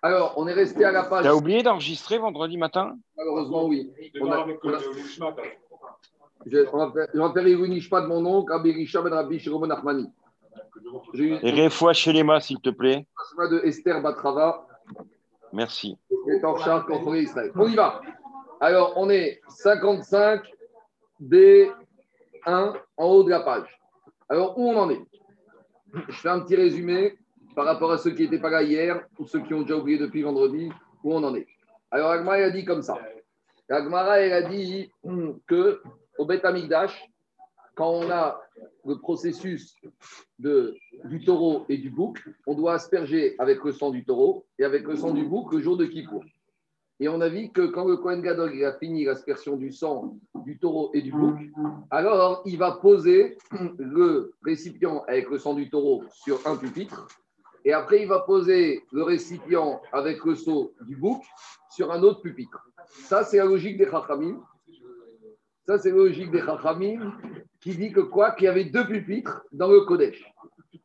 Alors, on est resté à la page. T'as oublié d'enregistrer vendredi matin Malheureusement, oui. On, a, on, a, je, on faire Irunishma de mon oncle, Abirisha Ben Rabbi Shiromon Nachmani. Et réfoua chez les mains, s'il te plaît. de Esther Batrava. Merci. Et en charge contre Israël. On y va. Alors, on est 55 D1 en haut de la page. Alors, où on en est? Je fais un petit résumé par rapport à ceux qui n'étaient pas là hier ou ceux qui ont déjà oublié depuis vendredi, où on en est. Alors, Agmara a dit comme ça. Agmara a dit que au Beth Amikdash, quand on a le processus du taureau et du bouc, on doit asperger avec le sang du taureau et avec le sang du bouc le jour de Kippour. Et on a vu que quand le Kohen Gadol a fini l'aspersion du sang du taureau et du bouc, alors il va poser le récipient avec le sang du taureau sur un pupitre et après, il va poser le récipient avec le seau du bouc sur un autre pupitre. Ça, c'est la logique des Chachamim. Ça, c'est la logique des Chachamim qui dit que quoi? Qu'il y avait deux pupitres dans le Kodesh.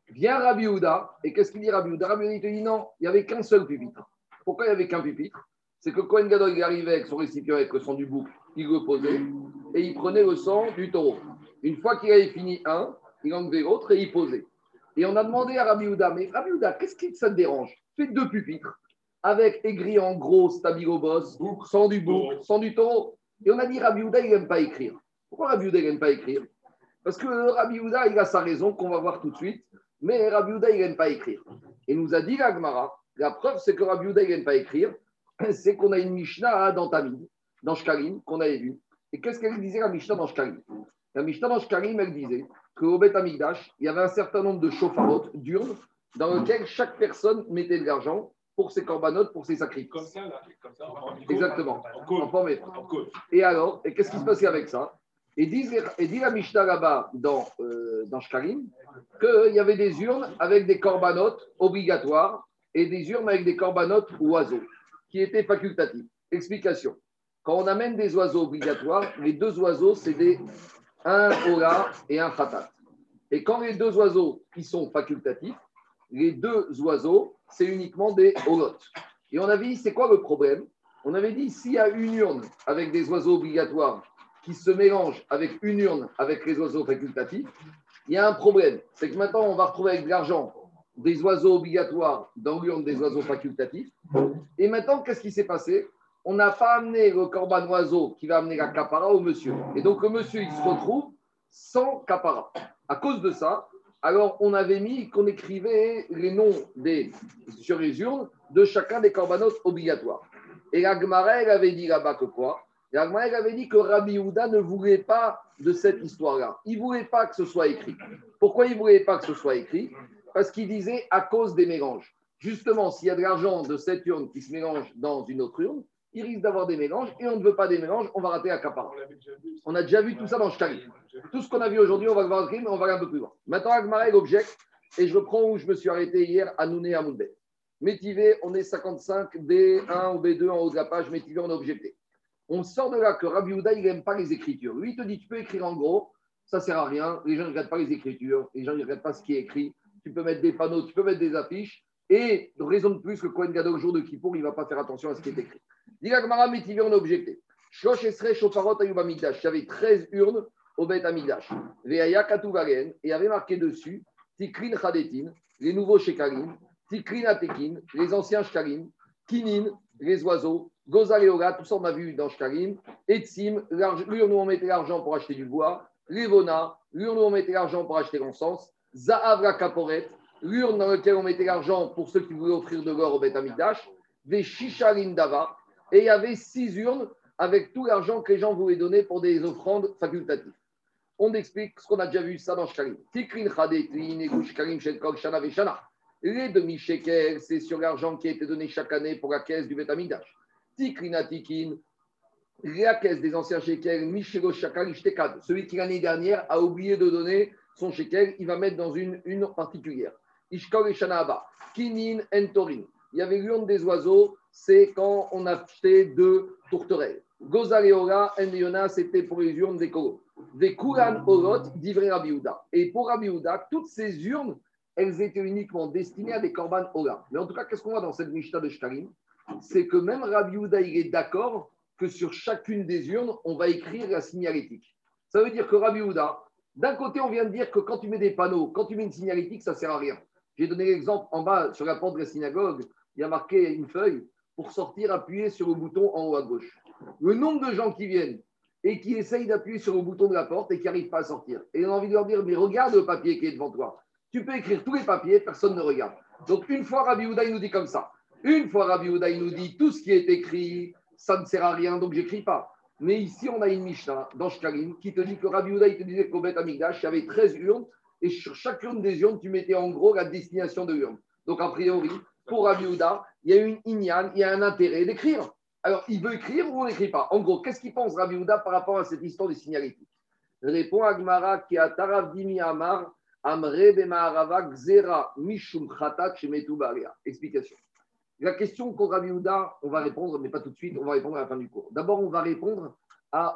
Vient Rabbi Houda, et qu'est-ce qu'il dit Rabbi Houda? Rabbi Houda, te dit non, il n'y avait qu'un seul pupitre. Pourquoi il n'y avait qu'un pupitre? C'est que Kohen Gadol, arrivait avec son récipient avec le sang du bouc, il le posait, et il prenait le sang du taureau. Une fois qu'il avait fini un, il enlevait l'autre et il posait. Et on a demandé à Rabbi Houda, mais Rabbi Houda, qu'est-ce qui ça te dérange? Fais deux pupitres avec écrit en gros Stabilo-Boss, sans du bouc, sans du taureau. Et on a dit Rabbi Houda, il n'aime pas écrire. Pourquoi Rabbi Houda, il n'aime pas écrire? Parce que Rabbi Houda, il a sa raison qu'on va voir tout de suite, mais Rabbi Houda, il n'aime pas écrire. Et nous a dit l'Agmara, la preuve, c'est que Rabbi Houda, il n'aime pas écrire, c'est qu'on a une Mishnah dans Tamid, dans Shkalim, qu'on avait vu. Et qu'est-ce qu'elle disait la Mishnah dans Shkalim La Mishnah dans Shkalim, elle disait qu'au Beth Amigdash, il y avait un certain nombre de chauffarotes, d'urnes, dans lesquelles chaque personne mettait de l'argent pour ses corbanotes, pour ses sacrifices. Comme ça, là, comme ça. Exactement. En forme Et alors, et qu'est-ce qui se passait avec ça? Et dit, et dit la Mishnah là-bas dans, euh, dans Shkarim qu'il y avait des urnes avec des corbanotes obligatoires et des urnes avec des corbanotes oiseaux qui étaient facultatifs. Explication. Quand on amène des oiseaux obligatoires, les deux oiseaux, c'est des un Ola et un Khatat. Et quand les deux oiseaux qui sont facultatifs, les deux oiseaux, c'est uniquement des Olot. Et on avait dit, c'est quoi le problème? On avait dit, s'il y a une urne avec des oiseaux obligatoires qui se mélangent avec une urne avec les oiseaux facultatifs, il y a un problème. C'est que maintenant, on va retrouver avec de l'argent des oiseaux obligatoires dans l'urne des oiseaux facultatifs. Et maintenant, qu'est-ce qui s'est passé? On n'a pas amené le corban oiseau qui va amener la capara au monsieur. Et donc le monsieur, il se retrouve sans capara. À cause de ça, alors on avait mis qu'on écrivait les noms des, sur les urnes de chacun des corbanotes obligatoires. Et la elle avait dit là-bas que quoi? La elle avait dit que Rabbi Houda ne voulait pas de cette histoire-là. Il ne voulait pas que ce soit écrit. Pourquoi il ne voulait pas que ce soit écrit? Parce qu'il disait à cause des mélanges. Justement, s'il y a de l'argent de cette urne qui se mélange dans une autre urne, il risque d'avoir des mélanges et on ne veut pas des mélanges, on va rater capara. On a déjà vu tout ça dans Shkari. Tout ce qu'on a vu aujourd'hui, on va le voir mais on va aller un peu plus loin. Maintenant, Agmarek objecte, et je reprends où je me suis arrêté hier à Nouné à Moudbet. Métivé, on est 55, B1 ou B2 en haut de la page, Métivé, on a objecté. On sort de là que Rabbi Houda, il n'aime pas les écritures. Lui, il te dit, tu peux écrire en gros, ça ne sert à rien. Les gens ne regardent pas les écritures, les gens ne regardent pas ce qui est écrit. Tu peux mettre des panneaux, tu peux mettre des affiches. Et raison de plus que Cohen Gadol, jour de Kippour, il ne va pas faire attention à ce qui est écrit. Diga Métivé, on a objecté. Shosh Esre Shofarot Ayub Amigdash. Il y avait 13 urnes au Bet Amigdash. Veaya. Et il y avait marqué dessus Tikrin Chadetin, les nouveaux Shekarim, Tikrin Atekin, les anciens Shkarim, Kinin, les oiseaux, Gozal et Oga, tout ça on a vu dans Shkarim, Etsim, l'urne où on mettait l'argent pour acheter du bois, Levona, l'urne où on mettait l'argent pour acheter l'encens, Zahavra Kaporet, l'urne dans laquelle on mettait l'argent pour ceux qui voulaient offrir de l'or au Bet Amigdash, des Shisharim Dava, et il y avait six urnes avec tout l'argent que les gens voulaient donner pour des offrandes facultatives. On explique ce qu'on a déjà vu ça dans Shkarim. Tikrin Les demi-shekels, c'est sur l'argent qui a été donné chaque année pour la caisse du Betamidash. Tikrina Tikin, la caisse des anciens shekels, Michelo Shakal Celui qui l'année dernière a oublié de donner son shekel, il va mettre dans une une particulière. Ishkol et Shanaba. Kinin Entorin. Il y avait l'urne des oiseaux c'est quand on a acheté deux tourterelles. Gozaleora et Yona, c'était pour les urnes des Des Kuran Orot, d'Ivre Rabiouda. Et pour Rabiouda, toutes ces urnes elles étaient uniquement destinées à des korban ola. Mais en tout cas, qu'est-ce qu'on voit dans cette Mishnah de Shkarim C'est que même Rabbi Houda, il est d'accord que sur chacune des urnes, on va écrire la signalétique. Ça veut dire que Rabbi Houda, d'un côté, on vient de dire que quand tu mets des panneaux, quand tu mets une signalétique, ça ne sert à rien. J'ai donné l'exemple en bas, sur la porte de la synagogue, il y a marqué une feuille pour sortir, appuyer sur le bouton en haut à gauche. Le nombre de gens qui viennent et qui essayent d'appuyer sur le bouton de la porte et qui n'arrivent pas à sortir. Et on a envie de leur dire, mais regarde le papier qui est devant toi. Tu peux écrire tous les papiers, personne ne regarde. Donc une fois Rabbi Houda, nous dit comme ça. Une fois Rabbi Houda, nous dit, tout ce qui est écrit, ça ne sert à rien, donc j'écris pas. Mais ici, on a une Mishnah dans Shkalim qui te dit que Rabbi Houda, il te disait qu'au Beth Amigdash, il y avait 13 urnes et sur chacune des urnes, tu mettais en gros la destination de l'urne. Donc a priori, pour Rabbi Houda, il y a une inyan, il y a un intérêt d'écrire. Alors, il veut écrire ou on n'écrit pas? En gros, qu'est-ce qu'il pense Rabbi Houda par rapport à cette histoire des signalétiques? Répond Agmara qui a Taravdimi Amar, Amre Bemaarava Gzera Mishum Khatat Explication. La question qu'on Rabbi on va répondre, mais pas tout de suite, on va répondre à la fin du cours. D'abord, on va répondre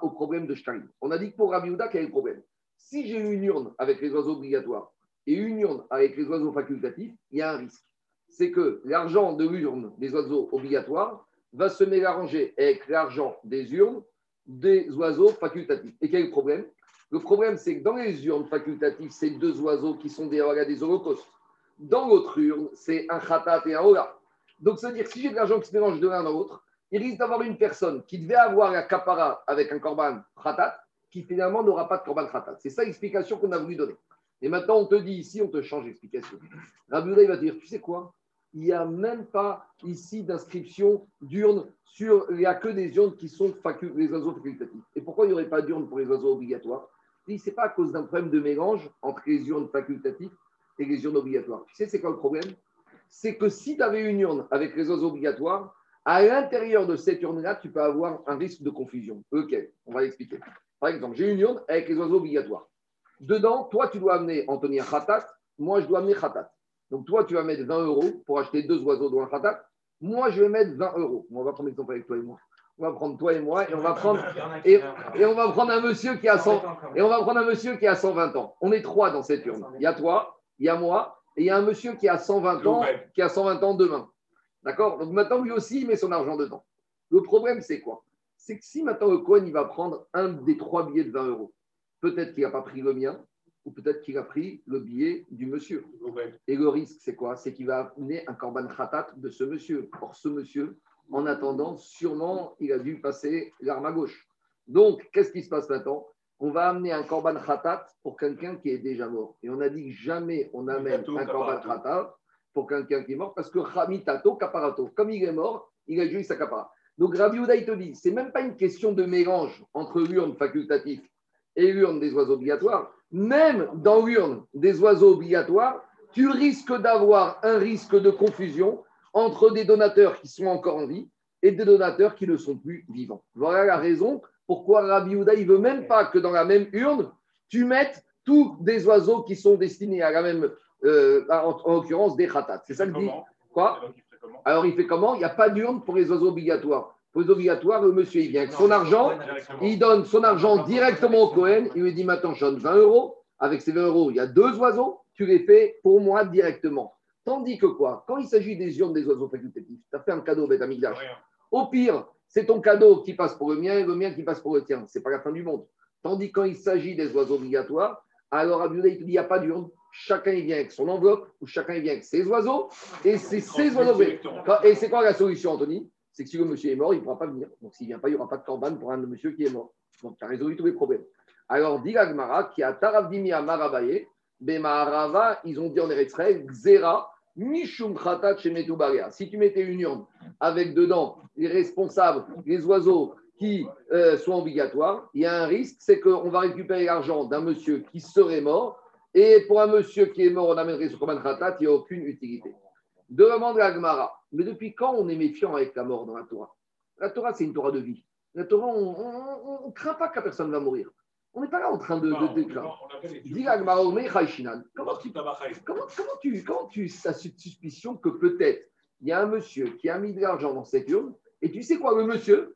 au problème de Shtarim. On a dit que pour Rabbi Houda, quel est le problème? Si j'ai une urne avec les oiseaux obligatoires et une urne avec les oiseaux facultatifs, il y a un risque. C'est que l'argent de l'urne des oiseaux obligatoires va se mélanger avec l'argent des urnes des oiseaux facultatifs. Et quel est le problème? Le problème, c'est que dans les urnes facultatives, c'est deux oiseaux qui sont des, des holocaustes. Dans l'autre urne, c'est un khatat et un ola. Donc, ça veut dire que si j'ai de l'argent qui se mélange de l'un dans l'autre, il risque d'avoir une personne qui devait avoir un capara avec un korban khatat, qui finalement n'aura pas de korban khatat. C'est ça l'explication qu'on a voulu donner. Et maintenant, on te dit ici, on te change l'explication. Rabbi il va dire, tu sais quoi? Il n'y a même pas ici d'inscription d'urne sur. Il n'y a que des urnes qui sont les oiseaux facultatifs. Et pourquoi il n'y aurait pas d'urne pour les oiseaux obligatoires? Ce n'est pas à cause d'un problème de mélange entre les urnes facultatives et les urnes obligatoires. Tu sais, c'est quoi le problème? C'est que si tu avais une urne avec les oiseaux obligatoires, à l'intérieur de cette urne-là, tu peux avoir un risque de confusion. Ok, on va l'expliquer. Par exemple, j'ai une urne avec les oiseaux obligatoires. Dedans, toi, tu dois amener Anthony khatat, moi, je dois amener khatat. Donc, toi, tu vas mettre 20 euros pour acheter deux oiseaux dans un khatat. Moi, je vais mettre 20 euros. On va prendre l'exemple avec toi et moi. On va prendre toi et moi et on va prendre et, on va prendre un monsieur qui a 100 et on va prendre un monsieur qui a 120 ans. On est trois dans cette urne. Il y a toi, il y a moi et il y a un monsieur qui a 120 ans qui a 120 ans demain. D'accord? Donc maintenant lui aussi il met son argent dedans. Le problème c'est quoi? C'est que si maintenant le Cohen il va prendre un des trois billets de 20 euros, peut-être qu'il n'a pas pris le mien, ou peut-être qu'il a pris le billet du monsieur. Et le risque, c'est quoi? C'est qu'il va amener un korban khatat de ce monsieur. Or, ce monsieur, en attendant, sûrement, il a dû passer l'arme à gauche. Donc, qu'est-ce qui se passe maintenant? On va amener un korban khatat pour quelqu'un qui est déjà mort. Et on a dit que jamais on amène un korban khatat pour quelqu'un qui est mort parce que Hamitato Kaparato, comme il est mort, il a joué sa kapara. Donc Rabbi Uda, il te dit, c'est même pas une question de mélange entre l'urne facultatif et l'urne des oiseaux obligatoires, même dans l'urne des oiseaux obligatoires, tu risques d'avoir un risque de confusion entre des donateurs qui sont encore en vie et des donateurs qui ne sont plus vivants. Voilà la raison pourquoi Rabbi Houda, il ne veut même pas que dans la même urne, tu mettes tous des oiseaux qui sont destinés à la même, euh, en, l'occurrence des khatats. C'est ça que dit. Quoi Alors il fait comment Il n'y a pas d'urne pour les oiseaux obligatoires obligatoire, le monsieur, il vient avec son argent, il donne son argent directement au Cohen, il lui dit maintenant, je donne 20 euros. Avec ces 20 euros, il y a deux oiseaux, tu les fais pour moi directement. Tandis que quoi Quand il s'agit des urnes des oiseaux facultatifs, tu as fait un cadeau au Beth Au pire, c'est ton cadeau qui passe pour le mien et le mien qui passe pour le tien. C'est pas la fin du monde. Tandis quand il s'agit des oiseaux obligatoires, alors Abdullah, il te dit il n'y a pas d'urne. Chacun il vient avec son enveloppe ou chacun il vient avec ses oiseaux et c'est ses oiseaux. Et c'est quoi la solution, Anthony? C'est que si le monsieur est mort, il ne pourra pas venir. Donc s'il ne vient pas, il n'y aura pas de corban pour un monsieur qui est mort. Donc tu as résolu tous les problèmes. Alors, dit Agmara, qui a Taravdimi à Marabaye, Bemaharava, ils ont dit en Eretzrel, Xera, Si tu mettais une urne avec dedans les responsables, les oiseaux qui euh, sont obligatoires, il y a un risque, c'est qu'on va récupérer l'argent d'un monsieur qui serait mort, et pour un monsieur qui est mort, on amènerait sur Korban Khatat, il n'y a aucune utilité. Demande à Agmara, mais depuis quand on est méfiant avec la mort dans la Torah? La Torah, c'est une Torah de vie. La Torah, on ne craint pas que personne va mourir. On n'est pas là en train de, de, Dis Agmara, comment tu, comment, comment tu, comment tu as cette suspicion que peut-être il y a un monsieur qui a mis de l'argent dans cette urne, et tu sais quoi, le monsieur,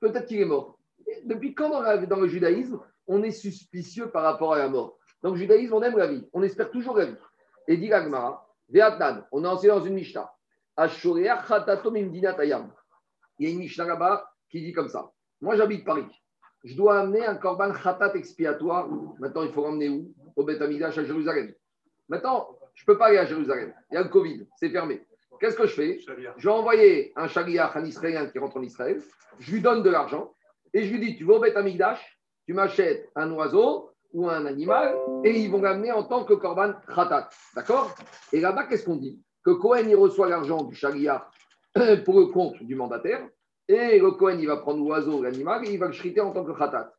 peut-être qu'il est mort. depuis quand dans, dans, le judaïsme, on est suspicieux par rapport à la mort? Dans le judaïsme, on aime la vie, on espère toujours la vie. Et dit Agmara, Veatnan, on est enseigné dans une Mishnah. Il y a une Mishnah là-bas qui dit comme ça. Moi, j'habite Paris. Je dois amener un korban khatat expiatoire. Maintenant, il faut l'emmener où? Au Beth Amidash à Jérusalem. Maintenant, je ne peux pas aller à Jérusalem. Il y a le Covid, c'est fermé. Qu'est-ce que je fais? Je vais envoyer un chaliach, un Israélien qui rentre en Israël. Je lui donne de l'argent et je lui dis Tu vas au Beth Amidash, tu m'achètes un oiseau ou un animal et ils vont l'amener en tant que korban khatat. D'accord? Et là-bas, qu'est-ce qu'on dit? Que Cohen, il reçoit l'argent du chaliach pour le compte du mandataire et le Cohen, il va prendre l'oiseau, l'animal, et il va le shriter en tant que khatat.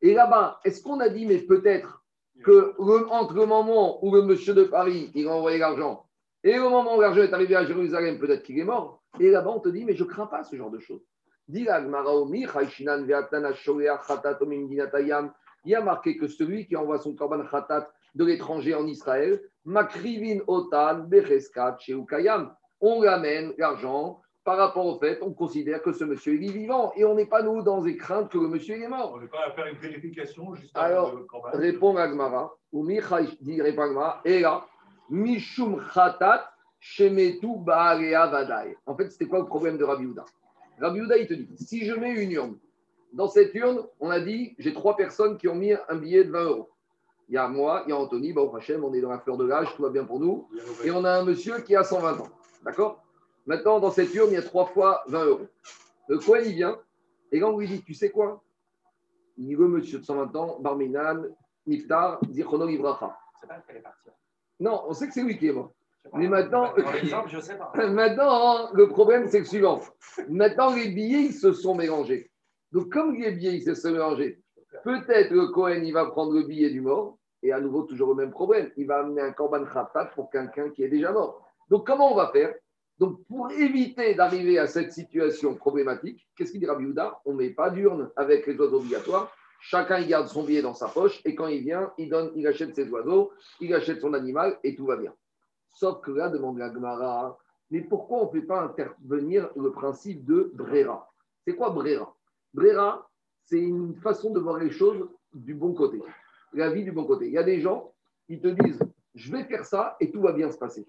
Et là-bas, est-ce qu'on a dit, mais peut-être que entre le moment où le monsieur de Paris, il a envoyé l'argent, et le moment où l'argent est arrivé à Jérusalem, peut-être qu'il est mort, et là-bas, on te dit, mais je crains pas ce genre de choses. Il y a marqué que celui qui envoie son korban khatat de l'étranger en Israël, makrivin otan on ramène l'argent par rapport au fait, on considère que ce monsieur est vivant et on n'est pas, nous, dans des craintes que le monsieur est mort. On n'est pas à faire une vérification juste Alors, répond Agmara, ou dit répond Agmara, et là, Mishum Khatat Shemetu Baalea Vadai. En fait, c'était quoi le problème de Rabbi Houda? Rabbi Houda, il te dit si je mets une urne, dans cette urne, on a dit j'ai trois personnes qui ont mis un billet de 20 euros. Il y a moi, il y a Anthony, bah, au on est dans la fleur de l'âge, tout va bien pour nous. Et on a un monsieur qui a 120 ans. D'accord? Maintenant, dans cette urne, il y a trois fois 20 euros. Le Cohen, il vient, et quand on lui dit, tu sais quoi? Il dit, monsieur de 120 ans, Barminan, Niftar, Zichono Ibracha. C'est pas qu'elle est partie. Non, on sait que c'est lui qui est mort. Mais maintenant, je sais pas. maintenant, le problème, c'est le suivant. Maintenant, les billets, ils se sont mélangés. Donc, comme les billets, ils se sont mélangés, peut-être le Cohen, il va prendre le billet du mort, et à nouveau, toujours le même problème. Il va amener un korban khatat pour quelqu'un qui est déjà mort. Donc, comment on va faire? Donc, pour éviter d'arriver à cette situation problématique, qu'est-ce qu'il dit Rabbi On ne met pas d'urne avec les oiseaux obligatoires. Chacun garde son billet dans sa poche et quand il vient, il achète ses oiseaux, il achète son animal et tout va bien. Sauf que là, demande la Gemara, mais pourquoi on ne fait pas intervenir le principe de Brera? C'est quoi Brera? Brera, c'est une façon de voir les choses du bon côté, la vie du bon côté. Il y a des gens qui te disent, je vais faire ça et tout va bien se passer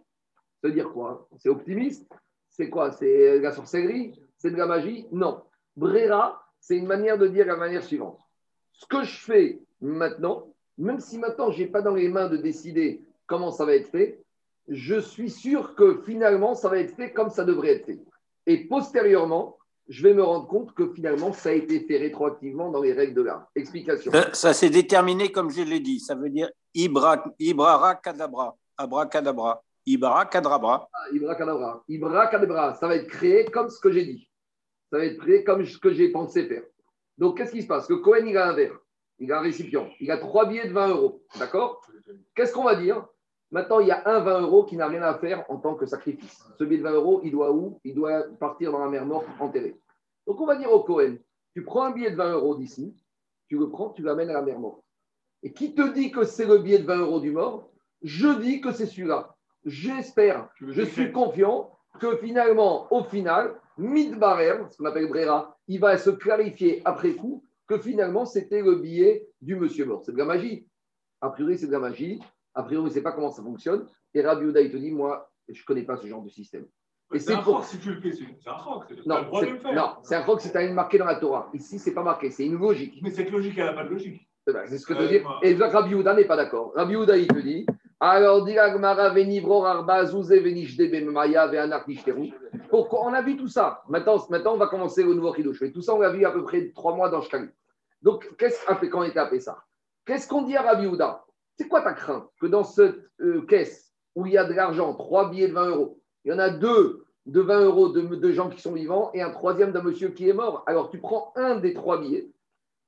dire quoi C'est optimiste? C'est quoi? C'est la sorcellerie C'est de la magie? Non. Brera, c'est une manière de dire la manière suivante. Ce que je fais maintenant, même si maintenant je n'ai pas dans les mains de décider comment ça va être fait, je suis sûr que finalement ça va être fait comme ça devrait être fait. Et postérieurement, je vais me rendre compte que finalement ça a été fait rétroactivement dans les règles de l'art. Explication. Ça, s'est déterminé comme je l'ai dit. Ça veut dire Ibra, Ibrara Kadabra, Abracadabra. Ibra Kadrabra. Ah, Ibra Kadabra. Ibra Kadabra. Ça va être créé comme ce que j'ai dit. Ça va être créé comme ce que j'ai pensé faire. Donc, qu'est-ce qui se passe? Le Cohen, il a un verre. Il a un récipient. Il a trois billets de 20 euros. D'accord? Qu'est-ce qu'on va dire? Maintenant, il y a un 20 euros qui n'a rien à faire en tant que sacrifice. Ce billet de 20 euros, il doit où? Il doit partir dans la mer morte, enterré. Donc, on va dire au Cohen tu prends un billet de 20 euros d'ici, tu le prends, tu l'amènes à la mer morte. Et qui te dit que c'est le billet de 20 euros du mort? Je dis que c'est celui-là j'espère, je suis confiant que finalement, au final, Midbarer, ce qu'on appelle Brera, il va se clarifier après coup que finalement, c'était le billet du monsieur mort. C'est de la magie. A priori, c'est de la magie. A priori, on ne sait pas comment ça fonctionne. Et Rabbi Uda, il te dit, moi, je ne connais pas ce genre de système. c'est un pour... si tu le fais, c'est un roc. Non, c'est un si tu as marqué dans la Torah. Ici, c'est pas marqué, c'est une logique. Mais cette logique, elle n'a pas de logique. C'est ce que je veux dire. Et Rabbi Uda n'est pas d'accord. Rabbi Uda, il te dit, alors, pourquoi On a vu tout ça. Maintenant, maintenant, on va commencer le nouveau Kiddush. Tout ça, on l'a vu à peu près trois mois dans Shkali. Donc, qu'est-ce qu'on fait quand on était à ça? Qu'est-ce qu'on dit à Rabbi Houda C'est quoi ta crainte? Que dans cette euh, caisse où il y a de l'argent, trois billets de 20 euros, il y en a deux de 20 euros de, gens qui sont vivants et un troisième d'un monsieur qui est mort. Alors, tu prends un des trois billets,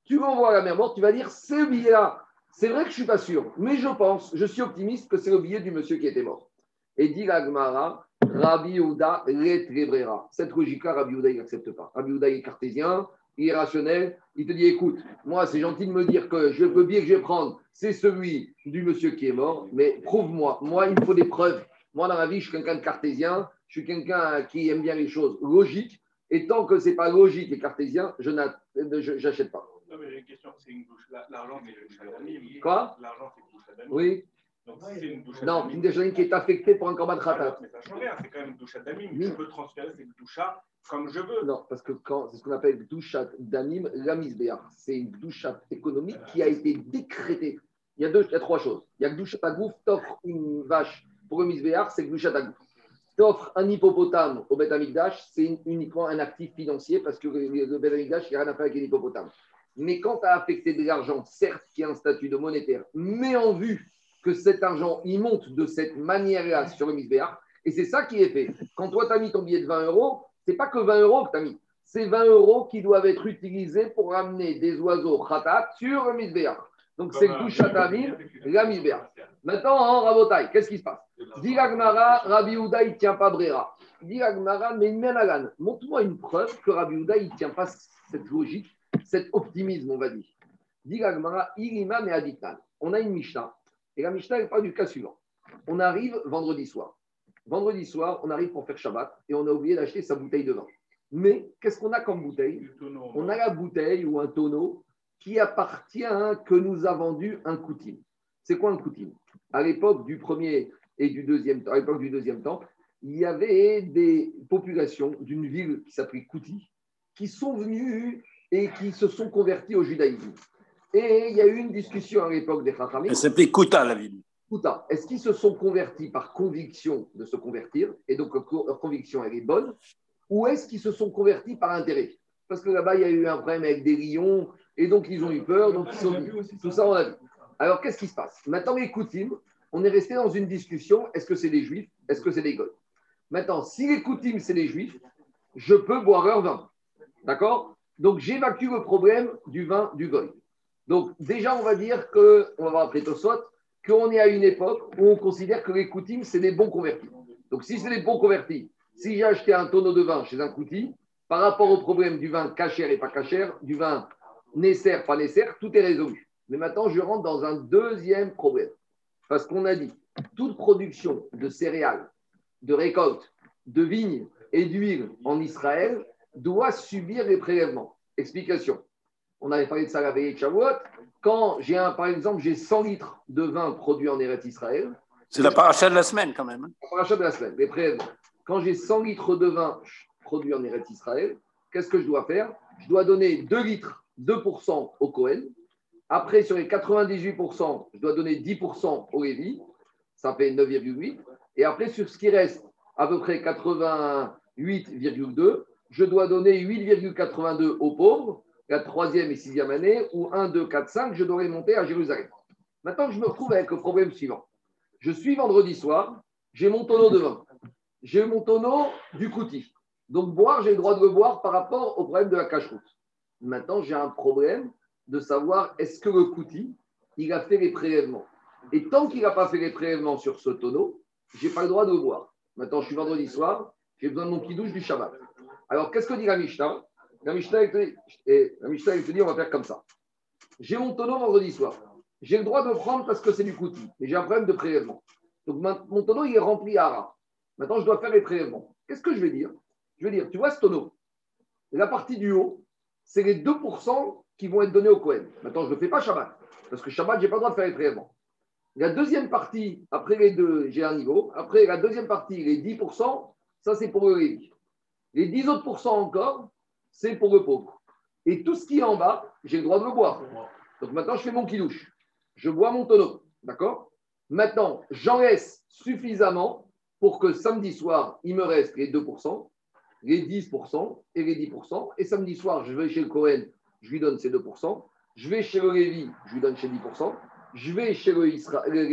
tu l'envoies à la mer morte, tu vas dire ce billet-là, c'est vrai que je suis pas sûr, mais je pense, je suis optimiste que c'est le billet du monsieur qui était mort. Et dit l'Agmara, Rabbi Ouda retrebrera. Cette logique-là, Rabbi Ouda, il n'accepte pas. Rabbi Ouda est cartésien, il est rationnel. Il te dit écoute, moi, c'est gentil de me dire que je, le billet que je vais prendre, c'est celui du monsieur qui est mort, mais prouve-moi. Moi, il me faut des preuves. Moi, dans la vie, je suis quelqu'un de cartésien, je suis quelqu'un qui aime bien les choses logiques. Et tant que ce n'est pas logique et cartésien, je n'achète pas. Non, mais j'ai une question, c'est une bouche. L'argent, c'est Quoi? L'argent, c'est une bouche Oui. Donc, si c'est une douche Non, une qui est affectée pour un corban khatat. Mais ça change rien, c'est quand même une douche d'amine. Oui. Je peux transférer cette doucha comme je veux. Non, parce que quand c'est ce qu'on appelle douchat damim lamisbéar. C'est une douchat économique qui a été décrétée. Il y a deux, il y a trois choses. Il y a que douchat agouf, t'offres une vache pour le misbéar, c'est douchat agouf. T'offres un hippopotame au Beth Amikdash, c'est une- uniquement un actif financier parce que le, le Beth Amikdash, il n'y a rien à faire avec un hippopotame. Mais quand tu as affecté de l'argent, certes, qui a un statut de monétaire, mais en vue que cet argent, il monte de cette manière-là sur le misbéar, et c'est ça qui est fait. Quand toi, tu as mis ton billet de 20 euros, c'est pas que 20 euros que tu as mis. C'est 20 euros qui doivent être utilisés pour ramener des oiseaux khatat sur le misbéar. Donc c'est le Douchatamim, la misbéar. Maintenant, en Rabotai, qu'est-ce qui se passe? Dit l'Agmara, Rabbi Houda, il ne tient pas Brera. Dit l'Agmara, mais Menalan, montre-moi une preuve que Rabbi Houda, il ne tient pas cette logique, cet optimisme, on va dire. Dit Irima et. On a une Mishnah. Et la Mishnah, elle parle du cas suivant. On arrive vendredi soir. Vendredi soir, on arrive pour faire Shabbat et on a oublié d'acheter sa bouteille de vin. Mais qu'est-ce qu'on a comme bouteille on a la bouteille ou un tonneau qui appartient que nous a vendu un coutim. C'est quoi un coutim À l'époque du premier et du deuxième temps, à l'époque du deuxième temps, il y avait des populations d'une ville qui s'appelait Kouti qui sont venues et qui se sont converties au judaïsme. Et il y a eu une discussion à l'époque des Chachamim. Elle s'appelait Kouta, la ville. Kouta, est-ce qu'ils se sont convertis par conviction de se convertir et donc leur conviction elle est bonne ou est-ce qu'ils se sont convertis par intérêt? Parce que là-bas il y a eu un problème avec des lions et donc ils ont eu peur, donc ils sont venus. Tout ça on a vu. Alors qu'est-ce qui se passe? Maintenant les Koutim, on est resté dans une discussion est-ce que c'est des juifs? Est-ce que c'est des goths Maintenant, si les Koutim c'est des juifs, je peux boire leur vin. D'accord? Donc j'évacue le problème du vin du goy. Donc déjà on va dire que, on va voir après Tosot, qu'on est à une époque où on considère que les Koutim, c'est des bons convertis. Donc, si c'est des bons convertis, si j'ai acheté un tonneau de vin chez un Kouti, par rapport au problème du vin cachère et pas cachère, du vin nécessaire, pas nécessaire, tout est résolu. Mais maintenant, je rentre dans un deuxième problème. Parce qu'on a dit, toute production de céréales, de récoltes, de vignes et d'huile en Israël doit subir les prélèvements. Explication. On avait parlé de ça la veille de Shavuot. Quand j'ai un, par exemple, j'ai 100 litres de vin produit en Eretz Israël, C'est la paracha de la semaine, quand même. hein. la paracha de la semaine, les prélèvements. Quand j'ai 100 litres de vin produit en Eretz Israël, qu'est-ce que je dois faire? Je dois donner 2 litres, 2% au Cohen. Après, sur les 98%, je dois donner 10% au Lévi. Ça fait 9,8. Et après, sur ce qui reste, à peu près 88,2, je dois donner 8,82 aux pauvres, la troisième et sixième année, ou 1, 2, 4, 5, je les monter à Jérusalem. Maintenant, je me retrouve avec le problème suivant. Je suis vendredi soir, j'ai mon tonneau de vin. J'ai mon tonneau du Kouti. Donc, boire, j'ai le droit de le boire par rapport au problème de la cache-route. Maintenant, j'ai un problème de savoir est-ce que le Kouti, il a fait les prélèvements? Et tant qu'il n'a pas fait les prélèvements sur ce tonneau, je n'ai pas le droit de le boire. Maintenant, je suis vendredi soir, j'ai besoin de mon douche du Shabbat. Alors, qu'est-ce que dit la Mishnah? La Mishnah, elle te dit, et on va faire comme ça. J'ai mon tonneau vendredi soir. J'ai le droit de prendre parce que c'est du Kouti. Mais j'ai un problème de prélèvement. Donc, mon tonneau, il est rempli à Ara. Maintenant, je dois faire les prélèvements. Qu'est-ce que je vais dire? Je vais dire, tu vois ce tonneau? La partie du haut, c'est les 2% qui vont être donnés au Cohen. Maintenant, je ne le fais pas Shabbat. Parce que Shabbat, je n'ai pas le droit de faire les prélèvements. La deuxième partie, après les deux, j'ai un niveau. Après la deuxième partie, les 10%, ça c'est pour le. Les 10 autres pourcents encore, c'est pour le pauvre. Et tout ce qui est en bas, j'ai le droit de le boire. Donc maintenant, je fais mon kidouche. Je bois mon tonneau. D'accord? Maintenant, j'en laisse suffisamment pour que samedi soir, il me reste les 2%, les 10% et les 10%. Et samedi soir, je vais chez le Cohen, je lui donne ses 2%. Je vais chez le Lévi, je lui donne ses 10%. Je vais chez le, Isra... le,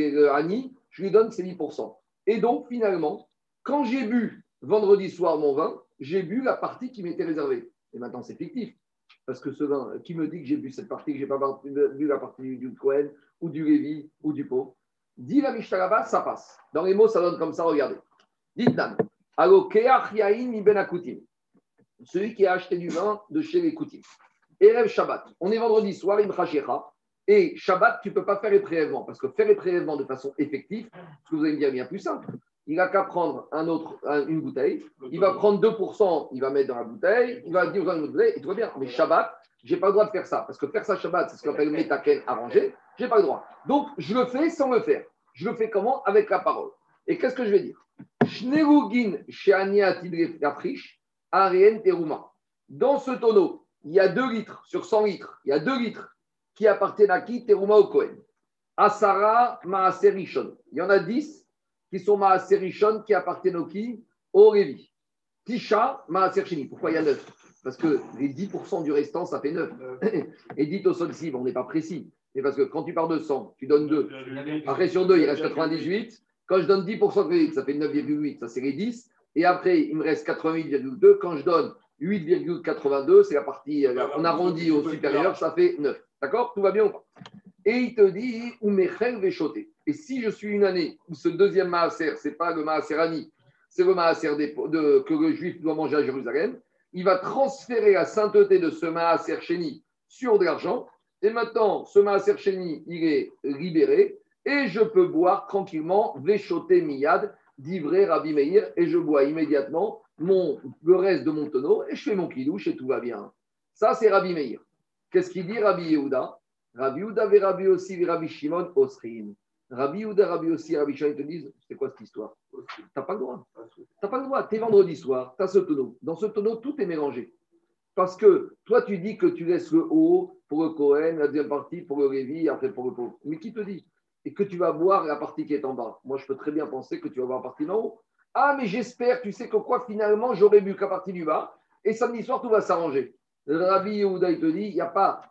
je lui donne ses 10%. Et donc, finalement, quand j'ai bu vendredi soir mon vin, j'ai bu la partie qui m'était réservée. Et maintenant, c'est fictif. Parce que ce vin, qui me dit que j'ai bu cette partie, que je n'ai pas bu la partie du, Cohen, ou du Lévi, ou du pauvre Dit la Mishnah ça passe. Dans les mots, ça donne comme ça, regardez. Dites Nan. Alors, ben. Celui qui a acheté du vin de chez les Koutim. Erev Shabbat. On est vendredi soir, il me Et Shabbat, tu ne peux pas faire les prélèvements. Parce que faire les prélèvements de façon effective, ce que vous allez me dire, bien plus simple. Il n'a qu'à prendre un autre, un- une bouteille. Il va prendre 2%, il va mettre dans la bouteille. Il va dire dans une autre bouteille, et tout va bien. Mais Shabbat, je n'ai pas le droit de faire ça. Parce que faire ça Shabbat, c'est ce qu'on appelle métaken arrangé. Je n'ai pas le droit. Donc, je le fais sans le faire. Je le fais comment? Avec la parole. Et qu'est-ce que je vais dire? Dans ce tonneau, il y a 2 litres sur 100 litres. Il y a 2 litres qui appartiennent à qui? Teruma au Kohen? Asara Maaserishon. Il y en a 10 qui sont Maaserishon qui appartiennent au qui? Au Révi. Tisha Maaserchini. Pourquoi il y a 9 Parce que les 10% du restant, ça fait 9. Et dites au sol on n'est pas précis. Mais parce que quand tu pars de 100, tu donnes 2. Après, sur 2, il reste 98. Quand je donne 10% de crédit, ça fait 9,8. Ça, c'est les 10. Et après, il me reste 88,2. Quand je donne 8,82, c'est la partie, euh, on arrondit au supérieur, ça fait 9. D'accord? Tout va bien ou pas? Et il te dit, ou véchoté. Et si je suis une année où ce deuxième maaser, ce n'est pas le maaser Ani, c'est le maaser que le juif doit manger à Jérusalem, il va transférer la sainteté de ce maaser chéni sur de l'argent. Et maintenant, ce maaser chéni, il est libéré et je peux boire tranquillement véchoté miyad, d'ivrer Rabbi Meir, et je bois immédiatement mon, le reste de mon tonneau et je fais mon kidouche et tout va bien. Ça, c'est Rabbi Meir. Qu'est-ce qu'il dit Rabbi Yehuda? Rabbi Yehuda et Rabbi aussi, Rabbi Shimon, Osrin. Rabbi Yehuda, Rabbi aussi, Rabbi Shimon te disent c'est quoi cette histoire? Tu n'as pas le droit. Tu n'as pas le droit. Tu es vendredi soir, tu as ce tonneau. Dans ce tonneau, tout est mélangé. Parce que toi, tu dis que tu laisses le haut pour le Cohen, la deuxième partie pour le Lévi, après pour le pauvre. Mais qui te dit? Et que tu vas boire la partie qui est en bas. Moi, je peux très bien penser que tu vas boire la partie en haut. Ah, mais j'espère, tu sais que quoi, finalement, j'aurais bu qu'à partie du bas, et samedi soir, tout va s'arranger. Rabbi Yehuda, il te dit, il y a pas,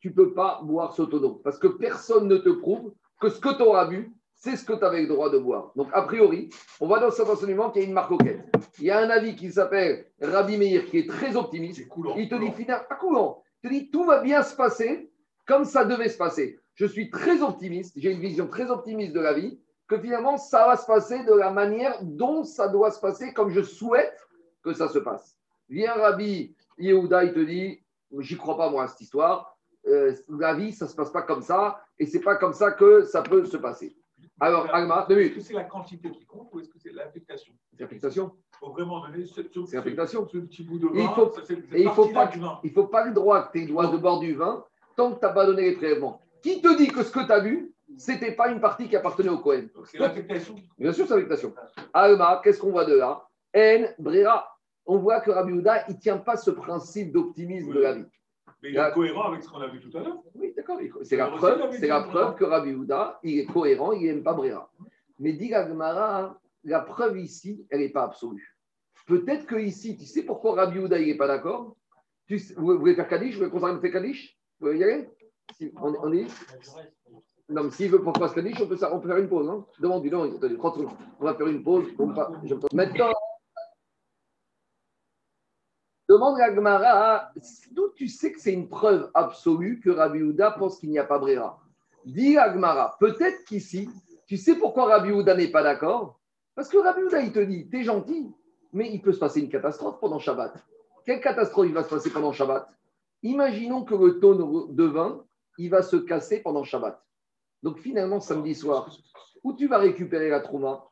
tu ne peux pas boire ce tonneau, parce que personne ne te prouve que ce que tu auras bu, c'est ce que tu avais le droit de boire. Donc, a priori, on va dans cet enseignement qu'il y a une marque auquel. Il y a un avis qui s'appelle Rabbi Meir, qui est très optimiste. il te dit, finalement, pas coulant. Il te dit, tout va bien se passer comme ça devait se passer. Je suis très optimiste, j'ai une vision très optimiste de la vie que finalement, ça va se passer de la manière dont ça doit se passer, comme je souhaite que ça se passe. Viens Rabbi Yehuda, il te dit, j'y crois pas moi à cette histoire, euh, la vie, ça se passe pas comme ça, et c'est pas comme ça que ça peut se passer. Alors, Alma, deux Est-ce que c'est la quantité qui compte ou est-ce que c'est l'affectation? C'est l'affectation. Il faut vraiment donner ce, ce, l'affectation. ce, petit bout de vin. il faut, et il ne faut, pas, il faut pas le droit que tu dois de boire du vin tant que tu n'as pas donné les prélèvements. Qui te dit que ce que tu as vu, c'était pas une partie qui appartenait au Cohen. C'est l'affectation. Bien sûr, c'est l'affectation. Alma, qu'est-ce qu'on voit de là? En Brera. On voit que Rabbi Houda, il ne tient pas ce principe d'optimisme de la vie. Mais il est cohérent avec ce qu'on a vu tout à l'heure. Oui, d'accord. C'est la preuve, c'est la preuve que Rabbi Houda, il est cohérent, il n'aime pas Brera. Mais dit Gagmara, la preuve ici, elle n'est pas absolue. Peut-être que ici, tu sais pourquoi Rabbi Houda, il n'est pas d'accord? Vous voulez faire Kaddish? Vous voulez qu'on fait Kaddish? Vous voulez y aller? On, on est? Non, mais s'il veut qu'on fasse Kaddish, on peut, on peut faire une pause. Hein Demande, non, attendez, 30 secondes. On va faire une pause. Maintenant, demande d'où tu sais que c'est une preuve absolue que Rabbi Houda pense qu'il n'y a pas Brera Dis à Gmara, peut-être qu'ici, tu sais pourquoi Rabbi Houda n'est pas d'accord? Parce que Rabbi Houda, il te dit, t'es gentil, mais il peut se passer une catastrophe pendant Shabbat. Quelle catastrophe il va se passer pendant Shabbat? Imaginons que le tonneau de vin, il va se casser pendant Shabbat. Donc finalement, samedi soir, où tu vas récupérer la Trouma,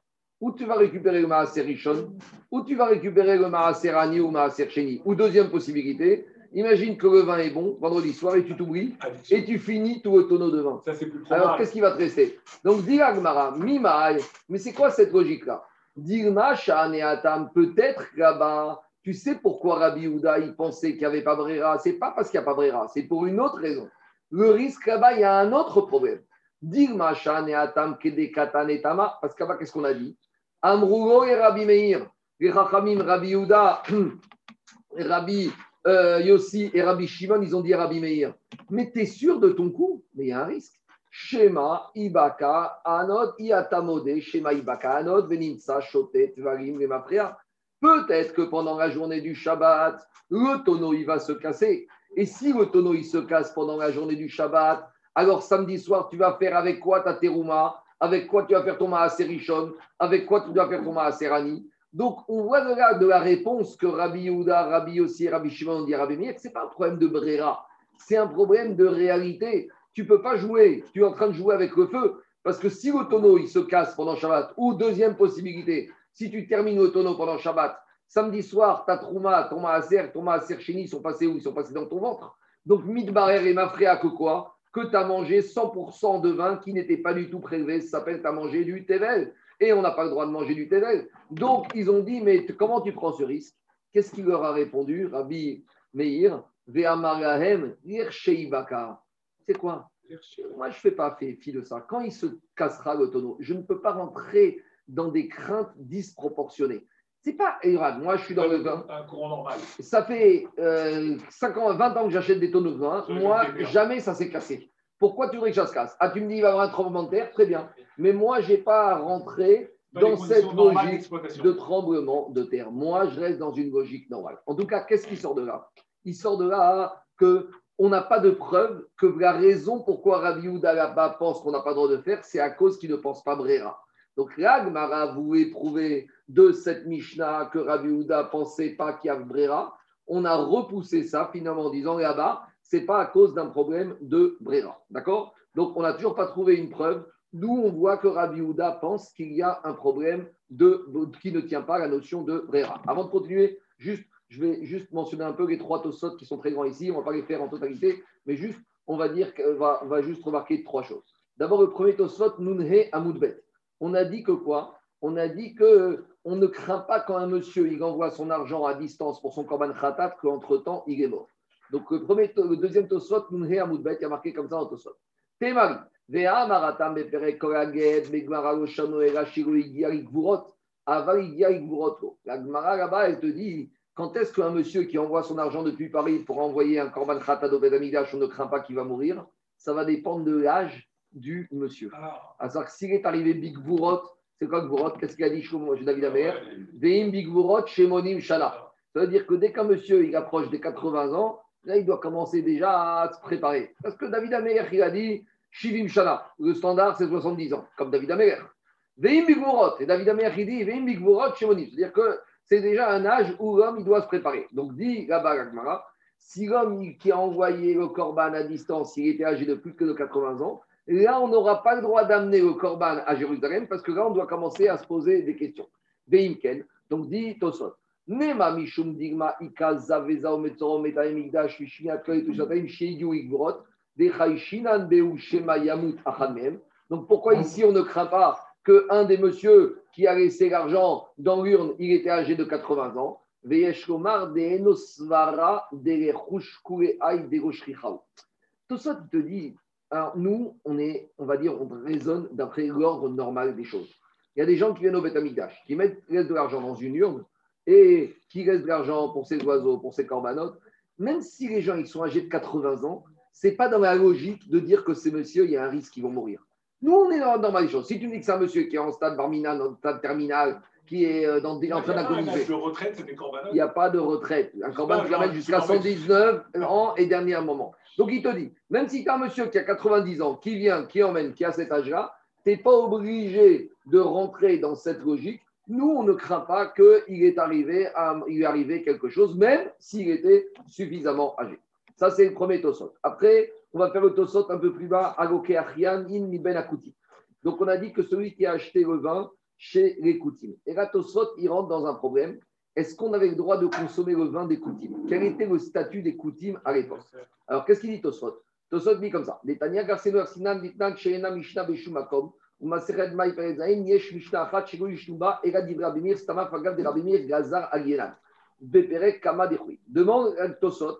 où tu vas récupérer le Maaser Rishon, où tu vas récupérer le Maaser Ani ou Maaser Sheni? Ou deuxième possibilité, imagine que le vin est bon vendredi soir et tu t'oublies et tu finis tout le tonneau de vin. Alors qu'est-ce qui va te rester? Donc dis Agmara, Mimaï, mais c'est quoi cette logique-là? Dirma Atam, peut-être là-bas, tu sais pourquoi Rabbi Houda il pensait qu'il n'y avait pas Brera C'est pas parce qu'il n'y a pas Brera, c'est pour une autre raison. Le risque là-bas, il y a un autre problème. Parce qu'avant, qu'est-ce qu'on a dit? Amrougo et Rabbi Meir, les Rachamim, Rabbi Yuda, Rabbi Yossi et Rabbi Shimon, ils ont dit Rabbi Meir Mais tu es sûr de ton coup? Mais il y a un risque. Shema, Ibaka, Anod, Iatamode, Shema, Ibaka, Anod, Venimsa, Shotet, Varim. Peut-être que pendant la journée du Shabbat, le tonneau, il va se casser. Et si le tonneau, il se casse pendant la journée du Shabbat, alors samedi soir, tu vas faire avec quoi ta terouma? Avec quoi tu vas faire ton maaserishon Avec quoi tu dois faire ton maaserani Donc, on voit de là de la réponse que Rabbi Yehuda, Rabbi Yossi, Rabbi Shimon dit Rabbi Meir, ce n'est pas un problème de brera, c'est un problème de réalité. Tu ne peux pas jouer, tu es en train de jouer avec le feu, parce que si le tonneau il se casse pendant Shabbat, ou deuxième possibilité, si tu termines le tonneau pendant Shabbat, samedi soir, ta trouma, ton maaser, ton maaser chéni sont passés où? Ils sont passés dans ton ventre. Donc, midbarer et mafréa que quoi? Que tu as mangé 100% de vin qui n'était pas du tout prélevé. Ça s'appelle tu as mangé du Tevel. Et on n'a pas le droit de manger du Tevel. Donc, ils ont dit, mais comment tu prends ce risque? Qu'est-ce qu'il leur a répondu Rabbi Meir? C'est quoi? Moi, je ne fais pas fi de ça. Quand il se cassera le tonneau, je ne peux pas rentrer dans des craintes disproportionnées. C'est pas grave. Moi, je suis dans le vin. Un courant normal. Ça fait euh, 5 ans, 20 ans que j'achète des tonneaux de vin. Ça, Moi, jamais ça s'est cassé. Pourquoi tu voudrais que ça se casse? Ah, tu me dis, il va y avoir un tremblement de terre, très bien. Mais moi, je n'ai pas à rentrer Pas dans les cette logique de tremblement de terre. Moi, je reste dans une logique normale. En tout cas, qu'est-ce qui sort de là? Il sort de là que on n'a pas de preuve que la raison pourquoi Yehuda là-bas pense qu'on n'a pas le droit de faire, c'est à cause qu'il ne pense pas Brera. Donc là, Gmara voulait prouver de cette Mishnah que Rabbi Yehuda pensait pas qu'il y avait Brera. On a repoussé ça finalement en disant là-bas, c'est pas à cause d'un problème de Brera. D'accord? Donc on n'a toujours pas trouvé une preuve D'où on voit que Rabbi Yehuda pense qu'il y a un problème de, qui ne tient pas à la notion de Brera. Avant de continuer, juste, je vais juste mentionner un peu les trois Tosot qui sont très grands ici. On ne va pas les faire en totalité, mais juste, on va dire va, juste remarquer trois choses. D'abord, le premier Tosot, Nunhe Amoudbet. On a dit que quoi? On a dit que on ne craint pas quand un monsieur il envoie son argent à distance pour son korban khatat qu'entre-temps il est mort. Donc le, premier, le deuxième Tosot, Nunhe Amoudbet, y a marqué comme ça en Tosot. Témari. Vea maratam bepere koraget, begmara lo shano era shiro igia ikvurot, aval igia ikvurot. La Gemara là-bas, elle te dit, quand est-ce qu'un monsieur qui envoie son argent depuis Paris pour envoyer un korban khatat au Beth Amikdash, on ne craint pas qu'il va mourir? Ça va dépendre de l'âge du monsieur. Ah, À savoir que s'il est arrivé Big Bourot, c'est quoi Bourot? Qu'est-ce qu'il a dit Shlomo David Amer. Veim Big Bourot, Shemonim Shala. Ça veut dire que dès qu'un monsieur il approche des 80 ans, là, il doit commencer déjà à se préparer. Parce que David Amer, il a dit Shivim Shana. Le standard, c'est 70 ans, comme David Amer. Veim Big Bourot. Et David Amer, il dit Veim Big Bourot, Shemonim. C'est-à-dire que c'est déjà un âge où l'homme, il doit se préparer. Donc, dit là-bas, si l'homme qui a envoyé le korban à distance, il était âgé de plus que de 80 ans, là, on n'aura pas le droit d'amener le korban à Jérusalem parce que là, on doit commencer à se poser des questions. Veimken, donc dit Tosot. Nema mishum digma ika zaveza ometzoro metaim igdash mishmiat kolet ushataim sheigiu igbrot dechaishinan beu shema yamut achad mehem. Donc pourquoi ici on ne craint pas que un des messieurs qui a laissé l'argent dans l'urne, il était âgé de 80 ans? De. Tout ça, il te dit, alors nous, on est, on va dire, on raisonne d'après l'ordre normal des choses. Il y a des gens qui viennent au Beth Amikdash, qui mettent, laissent de l'argent dans une urne et qui laissent de l'argent pour ses oiseaux, pour ses corbanotes. Même si les gens ils sont âgés de 80 ans, c'est pas dans la logique de dire que ces messieurs, il y a un risque qu'ils vont mourir. Nous, on est dans la normale des choses. Si tu me dis que c'est un monsieur qui est en stade barminal, en stade terminal, qui est euh, dans, des- en train d'agoniser, il n'y a pas de retraite. Un corban tu jusqu'à l'emmènes- 119 ans et dernier moment. Donc il te dit, même si tu as un monsieur qui a 90 ans, qui vient, qui emmène, qui a cet âge-là, tu n'es pas obligé de rentrer dans cette logique. Nous, on ne craint pas qu'il est arrivé à, il est quelque chose, même s'il était suffisamment âgé. Ça, c'est le premier tosot. Après, on va faire le tosot un peu plus bas, Agoke Achian in mi ben akuti. Donc, on a dit que celui qui a acheté le vin chez les Koutim. Et là, tosot, il rentre dans un problème. Est-ce qu'on avait le droit de consommer le vin des Koutim Quel était le statut des Koutim à l'époque? Alors, qu'est-ce qu'il dit Tosfot Tosfot dit comme ça. Demande à Tosfot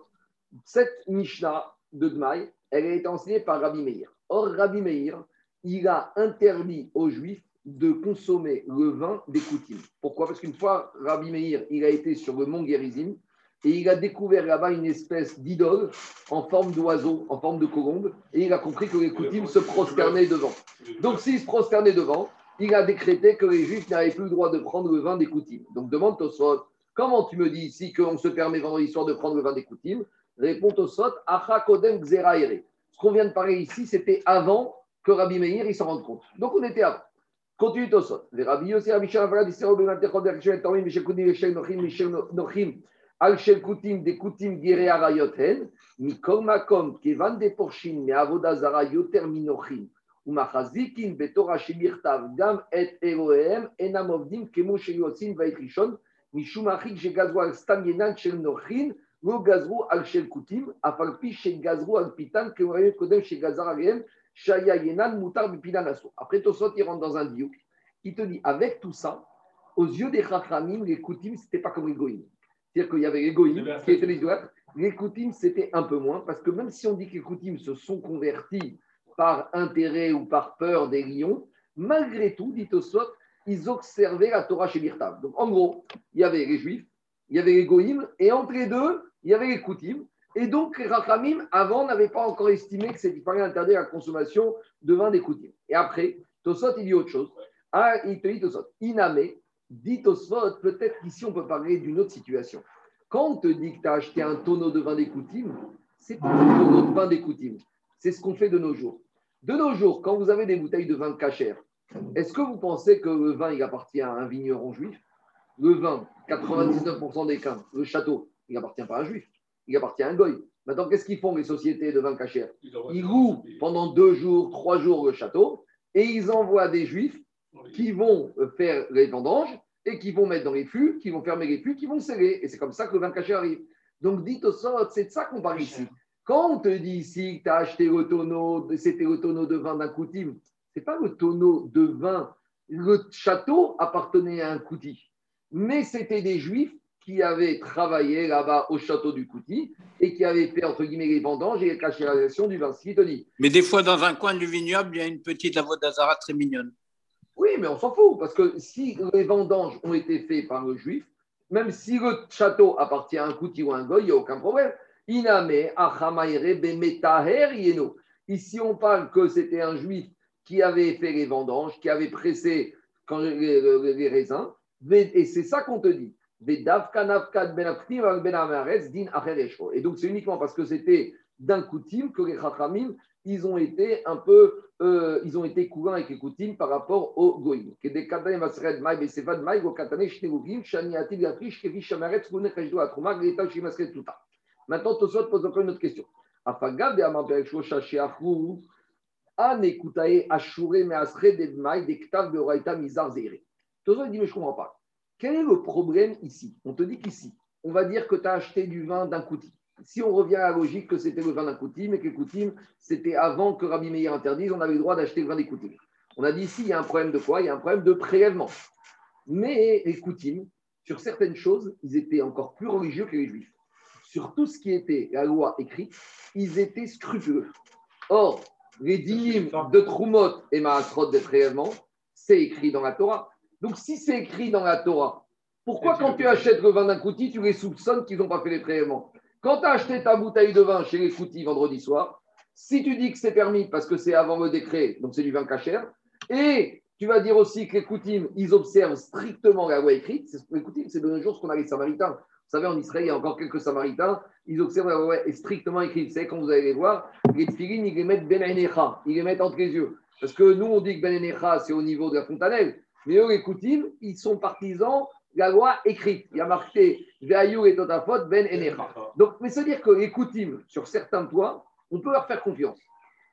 cette Mishnah de Dmaï, elle a été enseignée par Rabbi Meir. Or, Rabbi Meir, il a interdit aux Juifs de consommer le vin des Koutim. Pourquoi? Parce qu'une fois, Rabbi Meir, il a été sur le mont Gerizim et il a découvert là-bas une espèce d'idole en forme d'oiseau, en forme de colombe, et il a compris que les Koutim se prosternaient devant. Donc, s'ils se prosternaient devant, il a décrété que les Juifs n'avaient plus le droit de prendre le vin des Koutim. Donc, demande Tosfot, comment tu me dis ici qu'on se permet vendredi soir de prendre le vin des Koutim Répond Tosfot, Acha Kodem Gzera Ere. Ce qu'on vient de parler ici, c'était avant que Rabbi Meir s'en rende compte. Donc, on était avant. Continue Tosfot. Les Rabbi Yossi, Rabbi Shimon, Rabbi Yisrael, Ben Atechot, Shel Tomim, Mishel Koudim, Mishel Nochim, Mishel Nochim, Al Shel Koutim, des Koutim Gere Arayoten, Mikol Makom, Kevan de Porshin, Me Avoda Zara Yoter Minochim, Umachazikin, Betorah Shemirtav, Gam et Elohem, Enam Ovdim, Kemo Shel Yotzin, Vait Rishon, Mishum Achik, Shegazwal Stam Yenan, Shel Nochin, le gazrou al shel kutim, afalpi chez gazrou al pitan, que vous kodem chez gazar aliem, shaya yenan. Après, Tosot, il rentre dans un diouk. Il te dit, avec tout ça, aux yeux des chachamim, les kutim, c'était pas comme les goïm. C'est-à-dire qu'il y avait les goïm, qui étaient les idolâtres. Les kutim, c'était un peu moins, parce que même si on dit que les kutim se sont convertis par intérêt ou par peur des lions, malgré tout, dit Tosot, ils observaient la Torah chez Birtav. Donc, en gros, il y avait les juifs, il y avait les goïm, et entre les deux, il y avait les kutim. Et donc, les rachamim, avant, n'avaient pas encore estimé que c'était interdire la consommation de vin des kutim. Et après, Tosot, il dit autre chose. Ah, il te dit Tosot, Iname, dit Tosot, peut-être qu'ici, on peut parler d'une autre situation. Quand on te que tu as acheté un tonneau de vin des coutumes, c'est pas un tonneau de vin des coutumes. C'est ce qu'on fait de nos jours. De nos jours, quand vous avez des bouteilles de vin cachère, est-ce que vous pensez que le vin, il appartient à un vigneron juif? Le vin, 99% des cas, le château, il n'appartient pas à un juif, il appartient à un goy. Maintenant, qu'est-ce qu'ils font les sociétés de vin cachère Ils louent pendant deux jours, trois jours le château et ils envoient des juifs qui vont faire les vendanges et qui vont mettre dans les fûts, qui vont fermer les fûts, qui vont sceller. Et c'est comme ça que le vin caché arrive. Donc, dites au sort, c'est de ça qu'on parle ici. Quand on te dit ici que tu as acheté le tonneau, c'était le tonneau de vin d'un coutim, ce n'est pas le tonneau de vin. Le château appartenait à un couti. Mais c'était des juifs qui avaient travaillé là-bas au château du Couti et qui avaient fait, entre guillemets, les vendanges et la cachérisation du vin. Ce qui te dit. Mais des fois, dans un coin du vignoble, il y a une petite avodazara très mignonne. Oui, mais on s'en fout, parce que si les vendanges ont été faites par le juif, même si le château appartient à un Couti ou à un goy, il n'y a aucun problème. Iname yeno. Ici, on parle que c'était un juif qui avait fait les vendanges, qui avait pressé quand les raisins, et c'est ça qu'on te dit. Ben Et donc, c'est uniquement parce que c'était d'un coutume que les Chachamim, ils ont été un peu, euh, ils ont été courants avec les coutumes par rapport aux Goïm. Tuta. Maintenant, Tosot pose encore une autre question. Tosot dit, mais je ne comprends pas. Quel est le problème ici? On te dit qu'ici, on va dire que tu as acheté du vin d'un coutil. Si on revient à la logique que c'était le vin d'un coutim et que coutim, c'était avant que Rabbi Meir interdise, on avait le droit d'acheter le vin des coutim. On a dit ici, il y a un problème de quoi? Il y a un problème de prélèvement. Mais les coutim, sur certaines choses, ils étaient encore plus religieux que les juifs. Sur tout ce qui était la loi écrite, ils étaient scrupuleux. Or, les dynimes de Trumot et Maasrot des prélèvements, c'est écrit dans la Torah. Donc, si c'est écrit dans la Torah, pourquoi quand tu achètes le vin d'un coutil, tu les soupçonnes qu'ils n'ont pas fait les prélèvements? Quand tu as acheté ta bouteille de vin chez les coutis vendredi soir, si tu dis que c'est permis parce que c'est avant le décret, donc c'est du vin cachère, et tu vas dire aussi que les coutim, ils observent strictement la loi écrite, c'est les coutim, c'est de nos jours ce qu'on a les samaritains. Vous savez, en Israël, il y a encore quelques samaritains, ils observent la loi strictement écrite. Vous savez, quand vous allez les voir, les tefilines, ils les mettent ben ils les mettent entre les yeux. Parce que nous, on dit que ben c'est au niveau de la fontanelle. Mais eux, les coutim, ils sont partisans de la loi écrite. Il y a marqué Ve'ayou et Totafot ben Enecha. Donc, mais c'est-à-dire que les coutumes, sur certains toits, on peut leur faire confiance.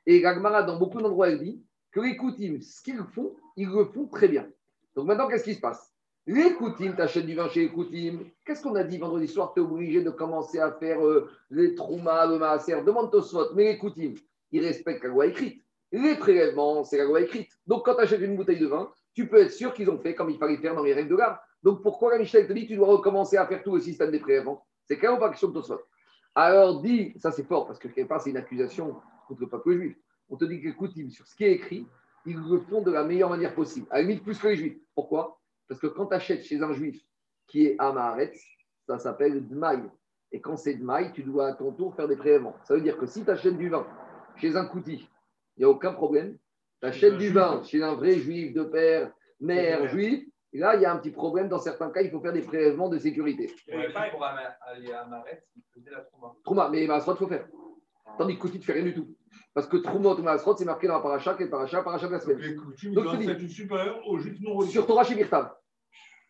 Et Gagmara, dans beaucoup d'endroits, elle dit que les coutumes, ce qu'ils font, ils le font très bien. Donc maintenant, qu'est-ce qui se passe? Les coutumes, tu achètes du vin chez les coutumes. Qu'est-ce qu'on a dit vendredi soir? Tu es obligé de commencer à faire euh, les troumas, le maaser. Demande Tosfot, mais les coutumes, ils respectent la loi écrite. Les prélèvements, c'est la loi écrite. Donc quand tu achètes une bouteille de vin, tu peux être sûr qu'ils ont fait comme il fallait faire dans les règles de l'art. Donc pourquoi la Michel te dit tu dois recommencer à faire tout le système des prélèvements? C'est clair ou pas question de Tosfot alors dit, ça c'est fort parce que quelque part c'est une accusation contre le peuple juif. On te dit coutumes, sur ce qui est écrit, ils le font de la meilleure manière possible. À la limite plus que les juifs. Pourquoi? Parce que quand tu achètes chez un juif qui est Amaharetz, ça s'appelle Dmaï. Et quand c'est Dmaï, tu dois à ton tour faire des prélèvements. Ça veut dire que si tu achètes du vin chez un couti, il n'y a aucun problème. Tu achètes un du vin chez un vrai juif de père, mère, juif, et là il y a un petit problème. Dans certains cas, il faut faire des prélèvements de sécurité. Pour aller à Maret, il faisait la. Trouma, mais il faut faire. Tandis que Kouti, tu fais rien du tout. Parce que Troumot ou Maasrot, c'est marqué dans la paracha, quel paracha, paracha de la Donc, semaine. les coutumes Donc, aux juifs non religieux. Sur Torah chez Birtav.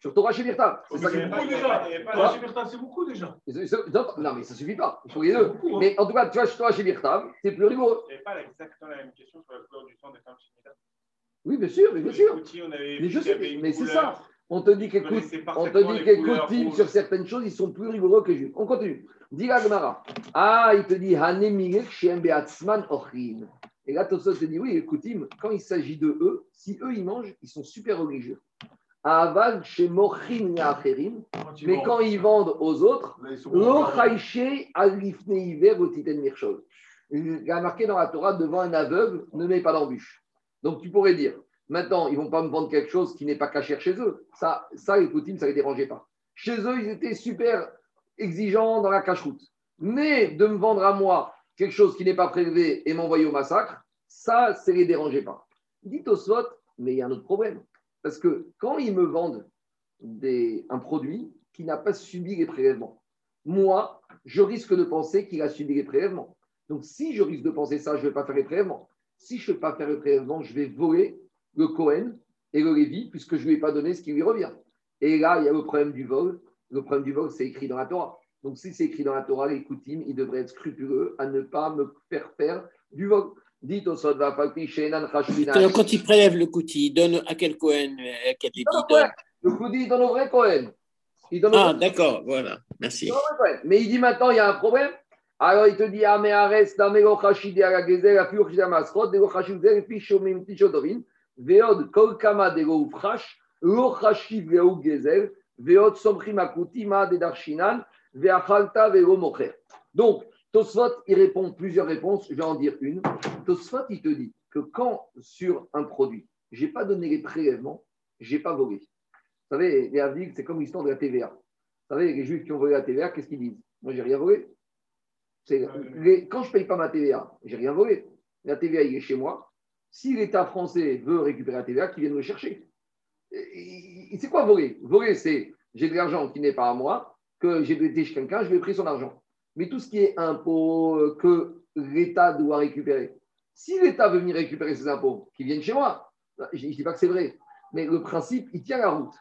Sur Torah chez Birtav. C'est beaucoup déjà. chez Non, mais ça suffit pas. Il faut les deux. beaucoup, hein. Mais en tout cas, tu vois, Torah chez c'est plus rigoureux. Il n'y avait pas exactement la même question sur la couleur du sang des femmes chimiques. Oui, bien sûr, mais bien sûr. On avait Mais je sais, mais c'est ça. On te dit qu'écoute, on te dit les qu'écoute, sur certaines choses, ils sont plus rigoureux que Jules. On continue. Dis la Gemara. Ah, il te dit Hanemilek Shem Beatzman Ochrin. Et là, Tosot te dit oui, écoute, quand il s'agit de eux, si eux ils mangent, ils sont super religieux. Aval chez ils mais quand ils vendent aux autres, là, ils sont Lo Chaïché Alifne Hiver au Titen Mirchol. Il y a marqué dans la Torah devant un aveugle, ne mets pas d'embûche. Donc tu pourrais dire, maintenant, ils ne vont pas me vendre quelque chose qui n'est pas caché chez eux. Ça, ça les Koutim, ça ne les dérangeait pas. Chez eux, ils étaient super exigeants dans la cache-route. Mais de me vendre à moi quelque chose qui n'est pas prélevé et m'envoyer au massacre, ça, ça ne les dérangeait pas. Dites au SWAT, mais il y a un autre problème. Parce que quand ils me vendent un produit qui n'a pas subi les prélèvements, moi, je risque de penser qu'il a subi les prélèvements. Donc, si je risque de penser ça, je ne vais pas faire les prélèvements. Si je ne vais pas faire les prélèvements, je vais voler le Cohen et le Lévi, puisque je ne lui ai pas donné ce qui lui revient. Et là, il y a le problème du vol. Le problème du vol, c'est écrit dans la Torah. Donc, si c'est écrit dans la Torah, les Koutim, ils devraient être scrupuleux à ne pas me faire faire du vol. Dites au Sodva, Falpi, Shenan, quand il prélève le coutil, il donne à quel Cohen euh, à quel il donne Le Koudi, il donne au vrai Cohen. Il donne Ah, d'accord, voilà, merci. Mais il dit maintenant, il y a un problème. Alors il te dit, ah, mais arrête, dame lo chashide à la gezel, à masrot, de lo chashide, et puis shomim tishodovin, veod kol kama de lo ufrash, lo chashiv le ou gezel, veod somchim akutima de darshinan, veachalta velo mocher. Donc, Tosfot, il répond plusieurs réponses, je vais en dire une. Tosfot, il te dit que quand sur un produit, je n'ai pas donné les prélèvements, je n'ai pas volé. Vous savez, les Havdiques, c'est comme l'histoire de la TVA. Vous savez, les juifs qui ont volé la TVA, qu'est-ce qu'ils disent? Moi, j'ai rien volé. Les- quand je ne paye pas ma TVA, j'ai rien volé. La TVA, il est chez moi. Si l'État français veut récupérer la TVA, qu'il vienne me chercher. C'est quoi voler? Voler, c'est j'ai de l'argent qui n'est pas à moi, que j'ai prêté chez quelqu'un, je lui ai pris son argent. Mais tout ce qui est impôt euh, que l'État doit récupérer, si l'État veut venir récupérer ses impôts, qu'ils viennent chez moi, je ne dis pas que c'est vrai, mais le principe, il tient la route.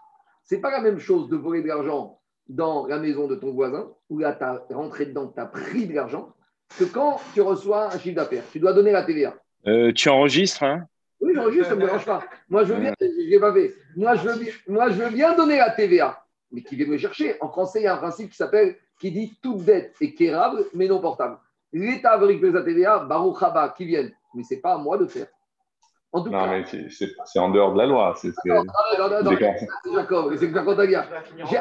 C'est pas la même chose de voler de l'argent dans la maison de ton voisin, où là, tu as rentré dedans, tu as pris de l'argent, que quand tu reçois un chiffre d'affaires. Tu dois donner la TVA. Euh, tu enregistres, hein? Oui, j'enregistre, ça ne me dérange pas. Moi, je veux bien, je pas fait. Moi je, veux, moi, je veux bien donner la TVA, mais qui vient me chercher. En français, il y a un principe qui s'appelle, qui dit toute dette est quérable, mais non portable. L'État veut récupérer sa TVA, Baruch Haba, qui viennent. Mais ce n'est pas à moi de faire. En tout Non, cas, mais c'est- en dehors de la loi. c'est- non, non, non, non, D'accord. c'est Jacob, c'est Jacob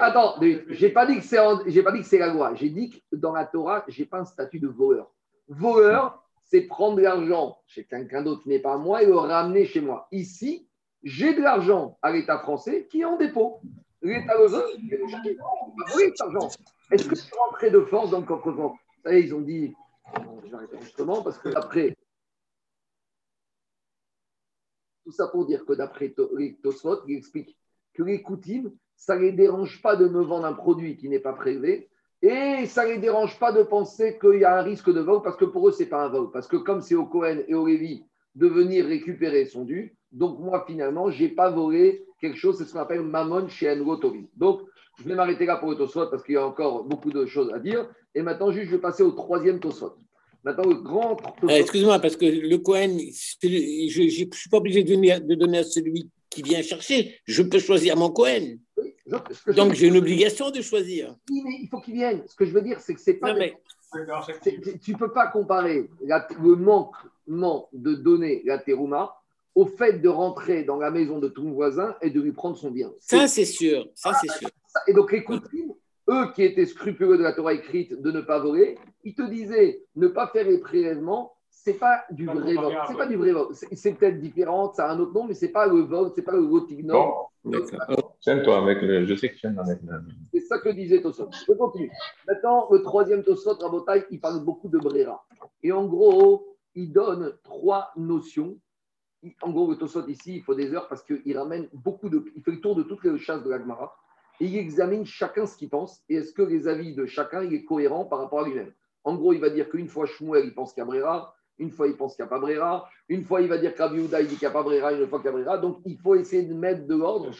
Attends, j'ai pas dit que c'est en- j'ai pas dit que c'est la loi. J'ai dit que dans la Torah, j'ai pas un statut de voleur. Voleur, c'est prendre de l'argent chez quelqu'un d'autre qui n'est pas à moi et le ramener chez moi. Ici, j'ai de l'argent à l'État français qui est en dépôt. L'État le veut, il va Est-ce que tu rentrais de force dans le coffre-fort Vous savez, ils ont dit, bon, je vais arrêter l'enregistrement parce que après, tout ça pour dire que d'après Tosfot, il explique que les Koutim, ça ne les dérange pas de me vendre un produit qui n'est pas prélevé et ça ne les dérange pas de penser qu'il y a un risque de vol parce que pour eux, ce n'est pas un vol. Parce que comme c'est au Cohen et au Lévi de venir récupérer son dû, donc moi, finalement, je n'ai pas volé quelque chose, c'est ce qu'on appelle Mammon chez Enrotovin. Donc, je vais m'arrêter là pour le Tosfot parce qu'il y a encore beaucoup de choses à dire. Et maintenant, juste, je vais passer au troisième Tosfot. Maintenant, le grand Tosfot. Euh, Excuse-moi, parce que le Cohen, je ne suis pas obligé de donner, de donner à celui qui vient chercher. Je peux choisir mon Cohen. Oui, je- Donc j'ai une obligation de choisir. Oui, mais il faut qu'il vienne. Ce que je veux dire, c'est que c'est pas. Non, mais tu ne peux pas comparer la- le manquement de donner la terouma au fait de rentrer dans la maison de ton voisin et de lui prendre son bien. ça, c'est sûr. Ça, c'est sûr. ça. Et donc les eux qui étaient scrupuleux de la Torah écrite de ne pas voler, ils te disaient ne pas faire les prélèvements, c'est pas du Pas vrai vol. C'est pas du vrai vol. C'est peut-être différent, ça a un autre nom, mais c'est pas le vol, c'est pas le rotignol. Bon, tiens-toi avec le. Je sais que tu aimes avec la. C'est ça que disait Tosot. Je continue. Maintenant, le troisième Tosot, Rabotai, il parle beaucoup de Brera. Et en gros, il donne trois notions. En gros, le Tosot ici, il faut des heures parce qu'il ramène beaucoup de. Il fait le tour de toutes les chasses de l'Agmara. Et il examine chacun ce qu'il pense. Et est-ce que les avis de chacun, il est cohérent par rapport à lui-même? En gros, il va dire qu'une fois Shmuel, il pense qu'il y a Brera. Une fois, il pense qu'il n'y a pas Brera. Une fois, il va dire qu'Abi il dit qu'il n'y a pas Brera. Une fois qu'il y a Brera. Donc, il faut essayer de mettre de l'ordre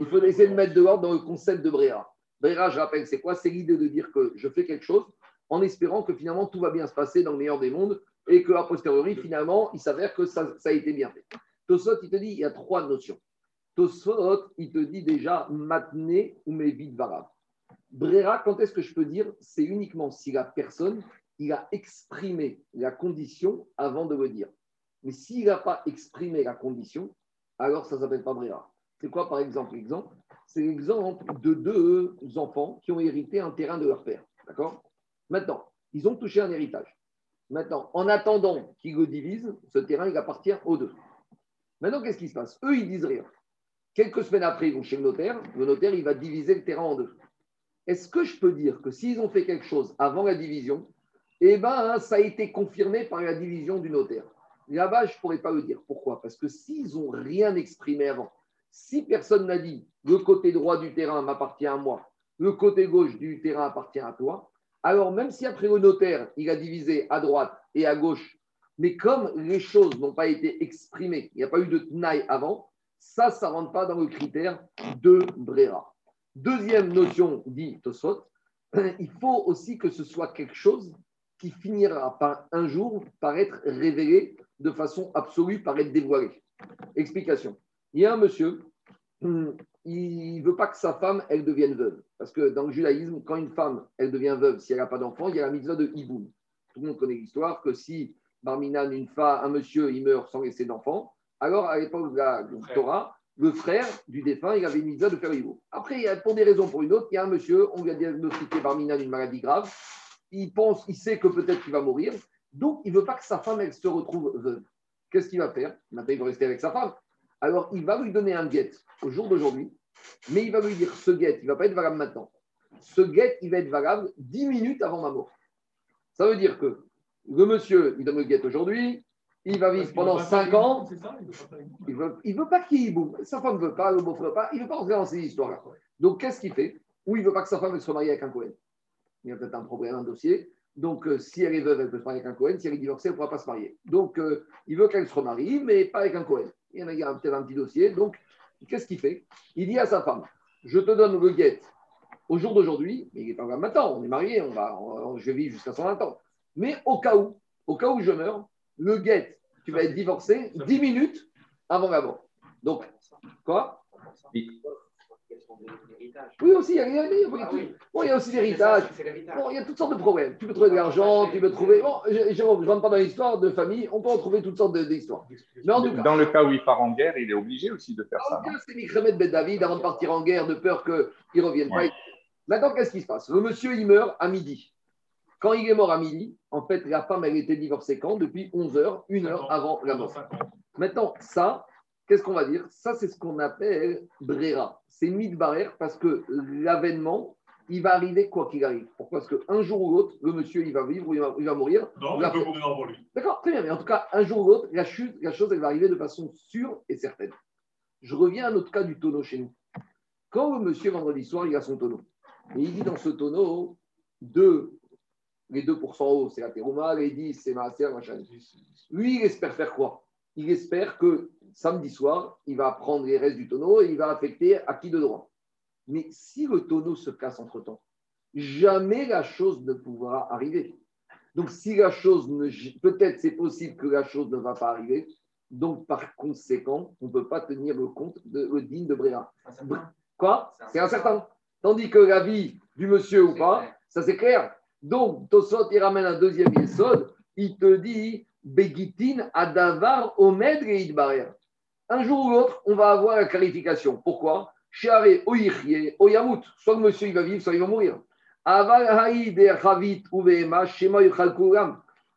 il faut essayer de mettre de l'ordre dans le concept de Bréa. Bréa, je rappelle, c'est quoi? C'est l'idée de dire que je fais quelque chose en espérant que finalement tout va bien se passer dans le meilleur des mondes et qu'à posteriori, finalement, il s'avère que ça, ça a été bien fait. Tosot, il te dit il y a trois notions. Tosfot, il te dit déjà matné ou mevit varav. Brera, quand est-ce que je peux dire C'est uniquement si la personne, il a exprimé la condition avant de le dire. Mais s'il n'a pas exprimé la condition, alors ça ne s'appelle pas Brera. C'est quoi par exemple l'exemple? C'est l'exemple de deux enfants qui ont hérité un terrain de leur père. D'accord? Maintenant, ils ont touché un héritage. Maintenant, en attendant qu'ils le divisent, ce terrain, il appartient aux deux. Maintenant, qu'est-ce qui se passe? Eux, ils disent rien. Quelques semaines après, ils vont chez le notaire. Le notaire, il va diviser le terrain en deux. Est-ce que je peux dire que s'ils ont fait quelque chose avant la division, eh ben, ça a été confirmé par la division du notaire? Là-bas, je ne pourrais pas le dire. Pourquoi? Parce que s'ils n'ont rien exprimé avant, si personne n'a dit le côté droit du terrain m'appartient à moi, le côté gauche du terrain appartient à toi, alors même si après le notaire, il a divisé à droite et à gauche, mais comme les choses n'ont pas été exprimées, il n'y a pas eu de tenaille avant, ça, ça ne rentre pas dans le critère de Brera. Deuxième notion, dit Tosot, il faut aussi que ce soit quelque chose qui finira par un jour par être révélé de façon absolue, par être dévoilé. Explication. Il y a un monsieur, il ne veut pas que sa femme, elle devienne veuve. Parce que dans le judaïsme, quand une femme, elle devient veuve, si elle n'a pas d'enfant, il y a la mitzvah de hiboum. Tout le monde connaît l'histoire que si Barminan, une femme, un monsieur, il meurt sans laisser d'enfant, alors à l'époque de la Torah, le frère du défunt, il avait une mitzvah de faire hiboum. Après, il y a, pour des raisons pour une autre, il y a un monsieur, on lui a diagnostiqué Barminan une maladie grave, il pense, il sait que peut-être qu'il va mourir, donc il ne veut pas que sa femme, elle se retrouve veuve. Qu'est-ce qu'il va faire? Maintenant, il va rester avec sa femme. Alors, il va lui donner un guet au jour d'aujourd'hui, mais il va lui dire ce guet, il ne va pas être valable maintenant. Ce guet, il va être valable 10 minutes avant ma mort. Ça veut dire que le monsieur, il donne le guet aujourd'hui, il va vivre pendant 5 ans. Il ne veut, pas qu'il boum. Sa femme ne veut pas, le beau-frère pas, il ne veut pas rentrer dans ces histoires-là. Donc, qu'est-ce qu'il fait? Ou il ne veut pas que sa femme se marie avec un Cohen. Il y a peut-être un problème, un dossier. Donc, euh, si elle est veuve, elle peut se marier avec un Cohen. Si elle est divorcée, elle ne pourra pas se marier. Donc, euh, il veut qu'elle se remarie, mais pas avec un Cohen. Il y en a, peut-être un petit dossier. Donc, qu'est-ce qu'il fait? Il dit à sa femme Je te donne le guet au jour d'aujourd'hui, mais il n'est pas là maintenant. On est mariés, on va, je vais vivre jusqu'à 120 ans. Mais au cas où, au cas où je meurs, le guet, tu vas être divorcé 10 minutes avant la mort. Donc, quoi? Oui, aussi, il y a, il y a- il y a- Ah oui. bon, il y a aussi l'héritage. Bon, il y a toutes sortes de problèmes. Tu peux trouver de l'argent, tu peux trouver. Bon, je je ne rentre pas dans l'histoire de famille, on peut en trouver toutes sortes d'histoires. Mais en tout cas, Dans le cas où il part en guerre, il est obligé aussi de faire ça. c'est Mikremet Ben David avant de partir en guerre de peur qu'il ne revienne pas. Maintenant, qu'est-ce qui se passe? Le monsieur, il meurt à midi. Quand il est mort à midi, en fait, la femme, elle était divorcée quand? Depuis 11 heures, une heure avant la mort. Maintenant, ça, qu'est-ce qu'on va dire? Ça, c'est ce qu'on appelle Brera. C'est barrière parce que l'avènement, il va arriver quoi qu'il arrive. Pourquoi? Parce qu'un jour ou l'autre, le monsieur, il va vivre ou il va, il va mourir. Non, il peut mourir avant lui. D'accord, très bien. Mais en tout cas, un jour ou l'autre, la chute, la chose, elle va arriver de façon sûre et certaine. Je reviens à notre cas du tonneau chez nous. Quand le monsieur, vendredi soir, il a son tonneau, et il dit dans ce tonneau, deux, les 2% haut, c'est la terouma, les 10, c'est maaser, machin. Lui, il espère faire quoi? Il espère que samedi soir, il va prendre les restes du tonneau et il va affecter à qui de droit? Mais si le tonneau se casse entre-temps, jamais la chose ne pourra arriver. Donc, si la chose ne. Peut-être c'est possible que la chose ne va pas arriver. Donc, par conséquent, on ne peut pas tenir le compte de le digne de Bréa. Quoi? C'est incertain. Tandis que la vie du monsieur ou pas, clair. ça c'est clair. Donc, Tosot, il ramène un deuxième yesod. Il te dit Begitin Adavar Omed Barrière. Un jour ou l'autre, on va avoir la clarification. Pourquoi? Oyamut. Soit le monsieur il va vivre, soit il va mourir.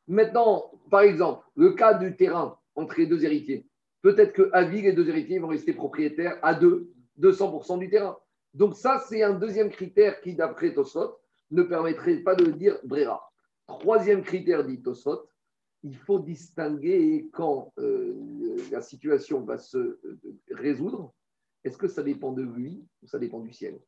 Maintenant, par exemple, le cas du terrain entre les deux héritiers. Peut-être que à vie, les deux héritiers vont rester propriétaires à deux, 200% du terrain. Donc ça, c'est un deuxième critère qui, d'après Tosot, ne permettrait pas de dire Brera. Troisième critère, dit Tosot, il faut distinguer quand euh, la situation va se euh, résoudre. Est-ce que ça dépend de lui ou ça dépend du ciel?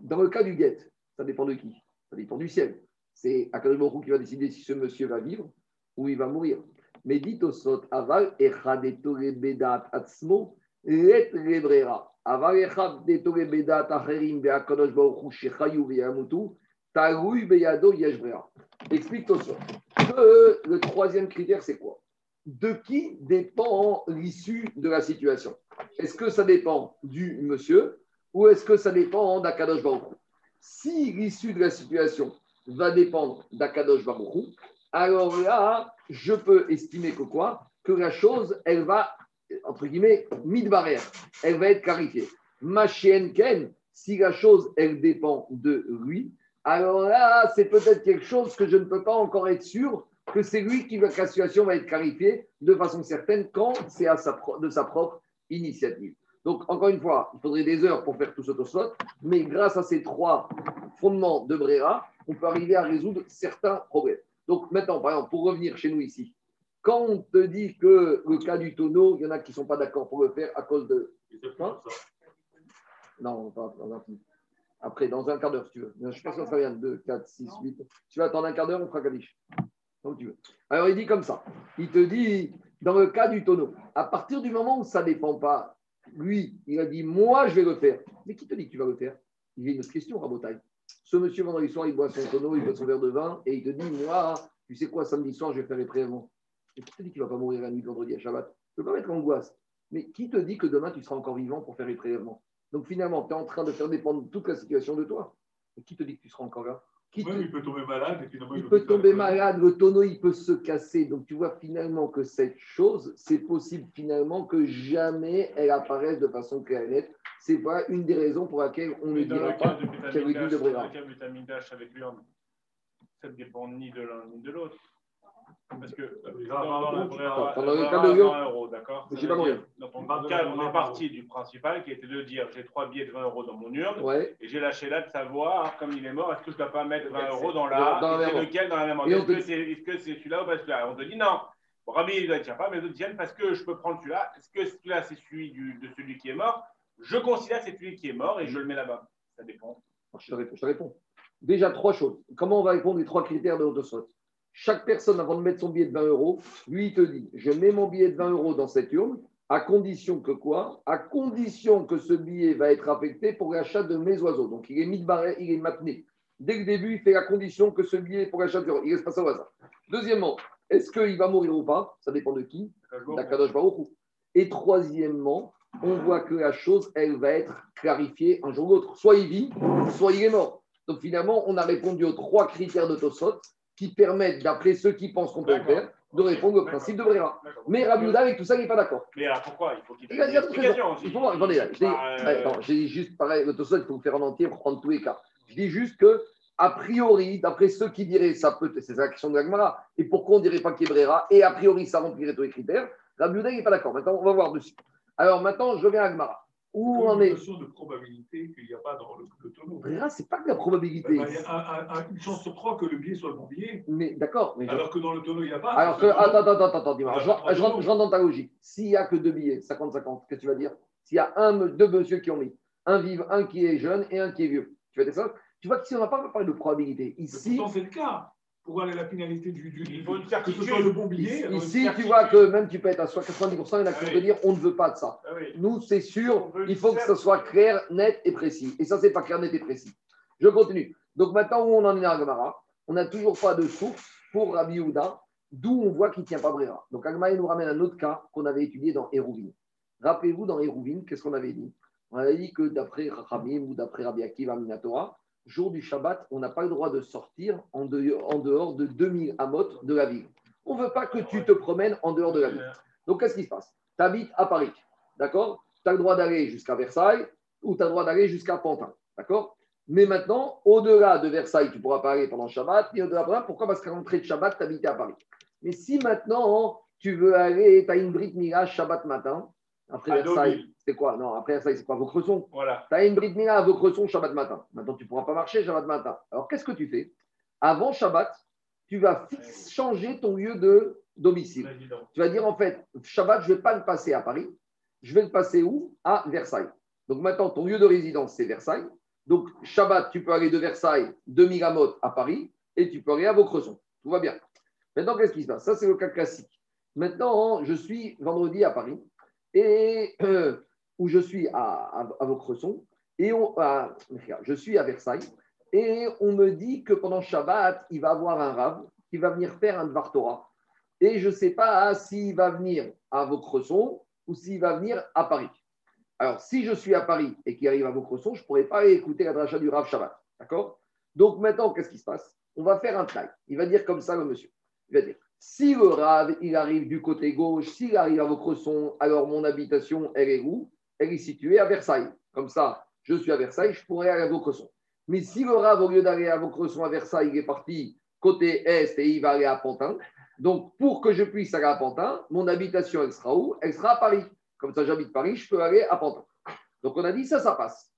Dans le cas du guet, ça dépend de qui? Ça dépend du ciel. C'est Akadosh qui va décider si ce monsieur va vivre ou il va mourir. Mais Tosot, aval taroui beyado yesh brera. Explique Tosot. Que le troisième critère, c'est quoi? De qui dépend l'issue de la situation? Est-ce que ça dépend du monsieur ou est-ce que ça dépend d'Akadosh Baruch Hu? Si l'issue de la situation va dépendre d'Akadosh Baruch Hu, alors là, je peux estimer que quoi? Que la chose, elle va, entre guillemets, de barrière, elle va être clarifiée. Ma chienne Ken, si la chose, elle dépend de lui, alors là, c'est peut-être quelque chose que je ne peux pas encore être sûr que c'est lui qui va, que la situation va être clarifiée de façon certaine quand c'est à sa, pro- de sa propre initiative. Donc, encore une fois, il faudrait des heures pour faire tout ce tosot, mais grâce à ces trois fondements de Brera, on peut arriver à résoudre certains problèmes. Donc, maintenant, par exemple, pour revenir chez nous ici, quand on te dit que le cas du tonneau, il y en a qui ne sont pas d'accord pour le faire à cause de. Hein non, pas un petit. Après, dans un quart d'heure, si tu veux. Je ne sais pas si ça vient 2, 4, 6, 8. Tu vas attendre un quart d'heure, on fera Kadish. Comme tu veux. Alors, il dit comme ça. Il te dit, dans le cas du tonneau, à partir du moment où ça ne dépend pas, lui, il a dit, moi, je vais le faire. Mais qui te dit que tu vas le faire? Il y a une autre question, Rabotaille. Ce monsieur, vendredi soir, il boit son tonneau, il boit son verre de vin, et il te dit, moi, tu sais quoi, samedi soir, je vais faire les prélèvements. Et qui te dit qu'il ne va pas mourir la nuit de vendredi à Shabbat? Tu ne peux pas mettre l'angoisse. Mais qui te dit que demain, tu seras encore vivant pour faire les prélèvements? Donc finalement, tu es en train de faire dépendre toute la situation de toi. Et qui te dit que tu seras encore là? Qui te- Même il peut tomber malade et finalement il peut tomber malade, le tonneau, il peut se casser. Donc, tu vois finalement que cette chose, c'est possible finalement que jamais elle apparaisse de façon claire et nette. C'est pas une des raisons pour laquelle on ne Mais dans dira le pas qu'il y de dans le cas de avec l'urne, ça ne dépend ni de l'un ni de l'autre. Parce que euh, Brera, dans, dans, Brera, Brera, dans le Brera cas de à l'urne, 20 euros, d'accord. Dans ton Brera, cas, on Brera, est parti du principal qui était de dire j'ai trois billets de 20 euros dans mon urne Ouais. et j'ai lâché là de savoir, comme il est mort, est-ce que je ne dois pas mettre 20 euros dans Dans- dans la et ordre. lequel dans la même on Est-ce que c'est celui-là ou pas celui-là On te dit non. Bon, Rabbi, il ne tient pas, mais les autres tiennent parce que je peux prendre celui-là. Est-ce que celui-là, c'est celui du- de celui qui est mort Je considère que c'est celui qui est mort et je le mets là-bas. Ça dépend. Je te réponds. je te réponds. Déjà, trois choses. Comment on va répondre les trois critères de Autosot Chaque personne, avant de mettre son billet de 20 euros, lui, il te dit Je mets mon billet de 20 euros dans cette urne, à condition que quoi? À condition que ce billet va être affecté pour l'achat de mes oiseaux. Donc, il est mis de barret, il est maintenu. Dès le début, il fait la condition que ce billet est pour l'achat de Il laisse pas ça au hasard. Deuxièmement, est-ce qu'il va mourir ou pas? Ça dépend de qui D'Akadosh Baruch. Et troisièmement, on voit que la chose, elle va être clarifiée un jour ou l'autre. Soit il vit, soit il est mort. Donc finalement, on a répondu aux trois critères de Tosot qui permettent, d'après ceux qui pensent qu'on peut le faire, de répondre au principe de Brera. Mais Rabbi avec tout ça, il n'est pas d'accord. Mais alors pourquoi? Il faut qu'il Il a ait dit une à toute explication raison. aussi. Il faut voir, attendez, euh, j'ai dit juste pareil, le Tosot, il faut faire en entier pour prendre tous les cas. Je dis juste que, a priori, d'après ceux qui diraient ça peut, c'est la question de l'Agmara, et pourquoi on ne dirait pas qu'il y ait Brera, et a priori ça remplirait tous les critères, Rabbi n'est pas d'accord. Maintenant, on va voir dessus. Alors maintenant, je reviens à Agmara. Où on en une est notion de probabilité qu'il n'y a pas dans le, le tonneau. Brera, c'est pas de la probabilité. Ben, Il y a un- un- un- une chance sur trois que le billet soit le bon billet, Mais d'accord, mais je- alors que dans le tonneau, il n'y a pas. Alors que, attends, attends, attends, attends, dis-moi. Je, je je rentre dans ta logique. S'il n'y a que deux billets, 50-50, qu'est-ce que tu vas dire? S'il y a un, deux monsieur qui ont mis, un vive, un qui est jeune et un qui est vieux, tu vas dire ça? Tu vois qu'ici, on n'a pas parlé de probabilité. mais Ici, c'est le cas. Pour aller à la finalité du, du, Il faut une que ce certitude. soit le bon billet. ici certitude. tu vois que même tu peux être à soit 90%, il y en a qui vont te dire on ne veut pas de ça. Ah oui. Nous, c'est sûr, il faut que ce soit clair, net et précis. Et ça, c'est pas clair, net et précis. Je continue. Donc maintenant, où on en est à Agmara On n'a toujours pas de source pour Rabbi Houda, d'où on voit qu'il ne tient pas Brera. Donc Agmara il nous ramène un autre cas qu'on avait étudié dans Hérouvine. Rappelez-vous, dans Hérouvine, qu'est-ce qu'on avait dit? On avait dit que d'après Rachamim ou d'après Rabbi Akiva Minatora, jour du Shabbat, on n'a pas le droit de sortir en dehors, de 2000 amot de la ville. On ne veut pas que tu te promènes en dehors de la ville. Donc, qu'est-ce qui se passe? Tu habites à Paris, d'accord? Tu as le droit d'aller jusqu'à Versailles ou tu as le droit d'aller jusqu'à Pantin, d'accord? Mais maintenant, au-delà de Versailles, tu pourras pas aller pendant Shabbat, et au-delà de pourquoi? Parce qu'à l'entrée de Shabbat, tu habitais à Paris. Mais si maintenant, tu veux aller, tu as une brite Mila Shabbat matin, après Versailles, c'est quoi? Non, après Versailles, c'est quoi Vaucresson? Voilà. tu as une bride Mila à Vaucresson Shabbat matin. Maintenant, tu ne pourras pas marcher Shabbat matin. Alors, qu'est-ce que tu fais? Avant Shabbat, tu vas changer ton lieu de domicile. Tu vas dire en fait, Shabbat, je ne vais pas le passer à Paris, je vais le passer où? À Versailles. Donc maintenant, ton lieu de résidence, c'est Versailles. Donc Shabbat, tu peux aller de Versailles, de Miramot à Paris, et tu peux aller à Vaucresson. Tout va bien. Maintenant, qu'est-ce qui se passe? Ça, c'est le cas classique. Maintenant, je suis vendredi à Paris, euh, où je suis à, à, Vaucresson, et on, je suis à Versailles, et on me dit que pendant Shabbat, il va avoir un rave qui va venir faire un Dvar Torah et je ne sais pas s'il va venir à Vaucresson ou s'il va venir à Paris. Alors, si je suis à Paris et qu'il arrive à Vaucresson, je ne pourrais pas écouter la dracha du Rav Shabbat. D'accord? Donc maintenant, qu'est-ce qui se passe? On va faire un taille. Il va dire comme ça, le monsieur. Il va dire si le Rav, il arrive du côté gauche, s'il arrive à Vaucresson, alors mon habitation, elle est où? Elle est située à Versailles. Comme ça, je suis à Versailles, je pourrais aller à Vaucresson. Mais si le Rav, au lieu d'aller à Vaucresson, à Versailles, il est parti côté est et il va aller à Pantin, donc pour que je puisse aller à Pantin, mon habitation, elle sera où? Elle sera à Paris. Comme ça, j'habite Paris, je peux aller à Pantin. Donc on a dit ça, ça passe.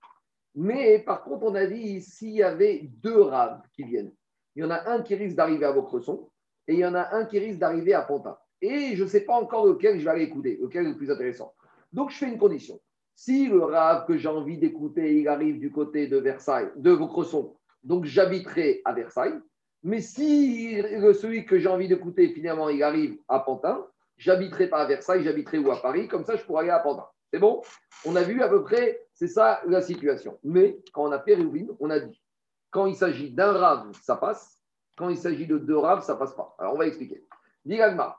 Mais par contre, on a dit s'il y avait deux raves qui viennent, il y en a un qui risque d'arriver à Vaucresson et il y en a un qui risque d'arriver à Pantin. Et je ne sais pas encore lequel je vais aller écouter, lequel est le plus intéressant. Donc je fais une condition. Si le rave que j'ai envie d'écouter, il arrive du côté de Versailles, de Vaucresson, donc j'habiterai à Versailles. Mais si celui que j'ai envie d'écouter, finalement, il arrive à Pantin, j'habiterai pas à Versailles, j'habiterai où à Paris, comme ça je pourrai aller à Pantin. C'est bon? On a vu à peu près, c'est ça la situation. Mais quand on a Pérévine, on a dit, quand il s'agit d'un rave, ça passe. Quand il s'agit de deux raves, ça passe pas. Alors on va expliquer. Digagma.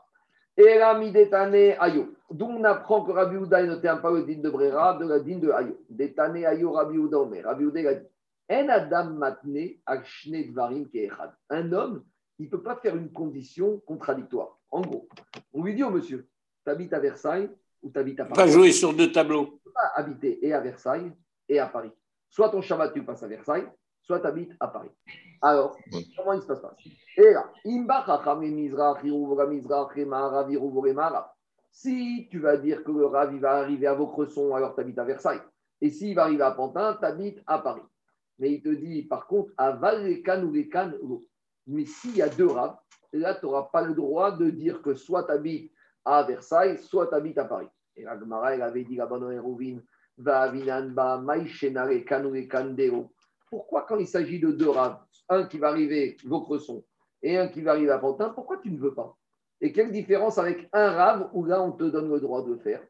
Eramidetane ayo. D'où on apprend que Rabbi Ouda ne tient pas le din de Brera de la din de ayo. Detane ayo Rabbi Ouda mais Rabbi Ouda a dit En adam matne akshne dvarim keechad. Un homme, il ne peut pas faire une condition contradictoire. En gros, on lui dit au monsieur, tu habites à Versailles ou tu habites à Pas Paris? jouer sur deux tableaux. Tu peux pas habiter et à Versailles et à Paris. Soit ton Shabbat, tu passes à Versailles, soit tu habites à Paris. Alors, comment il se passe? Et là. Si tu vas dire que le Rav il va arriver à Vaucresson, alors tu habites à Versailles. Et s'il va arriver à Pantin, tu habites à Paris. Mais il te dit, par contre, à Vallecan ou les Cannes. Mais s'il y a deux Ravs, là, tu n'auras pas le droit de dire que soit tu habites à Versailles, soit tu habites à Paris. Et la Gemara, elle avait dit la bonne Hérouvine, va avinanba, maïchenare, kanoué, kandeo. Pourquoi, quand il s'agit de deux Ravs, un qui va arriver Vaucresson et un qui va arriver à Pantin, pourquoi tu ne veux pas? Et quelle différence avec un Rav où là, on te donne le droit de faire?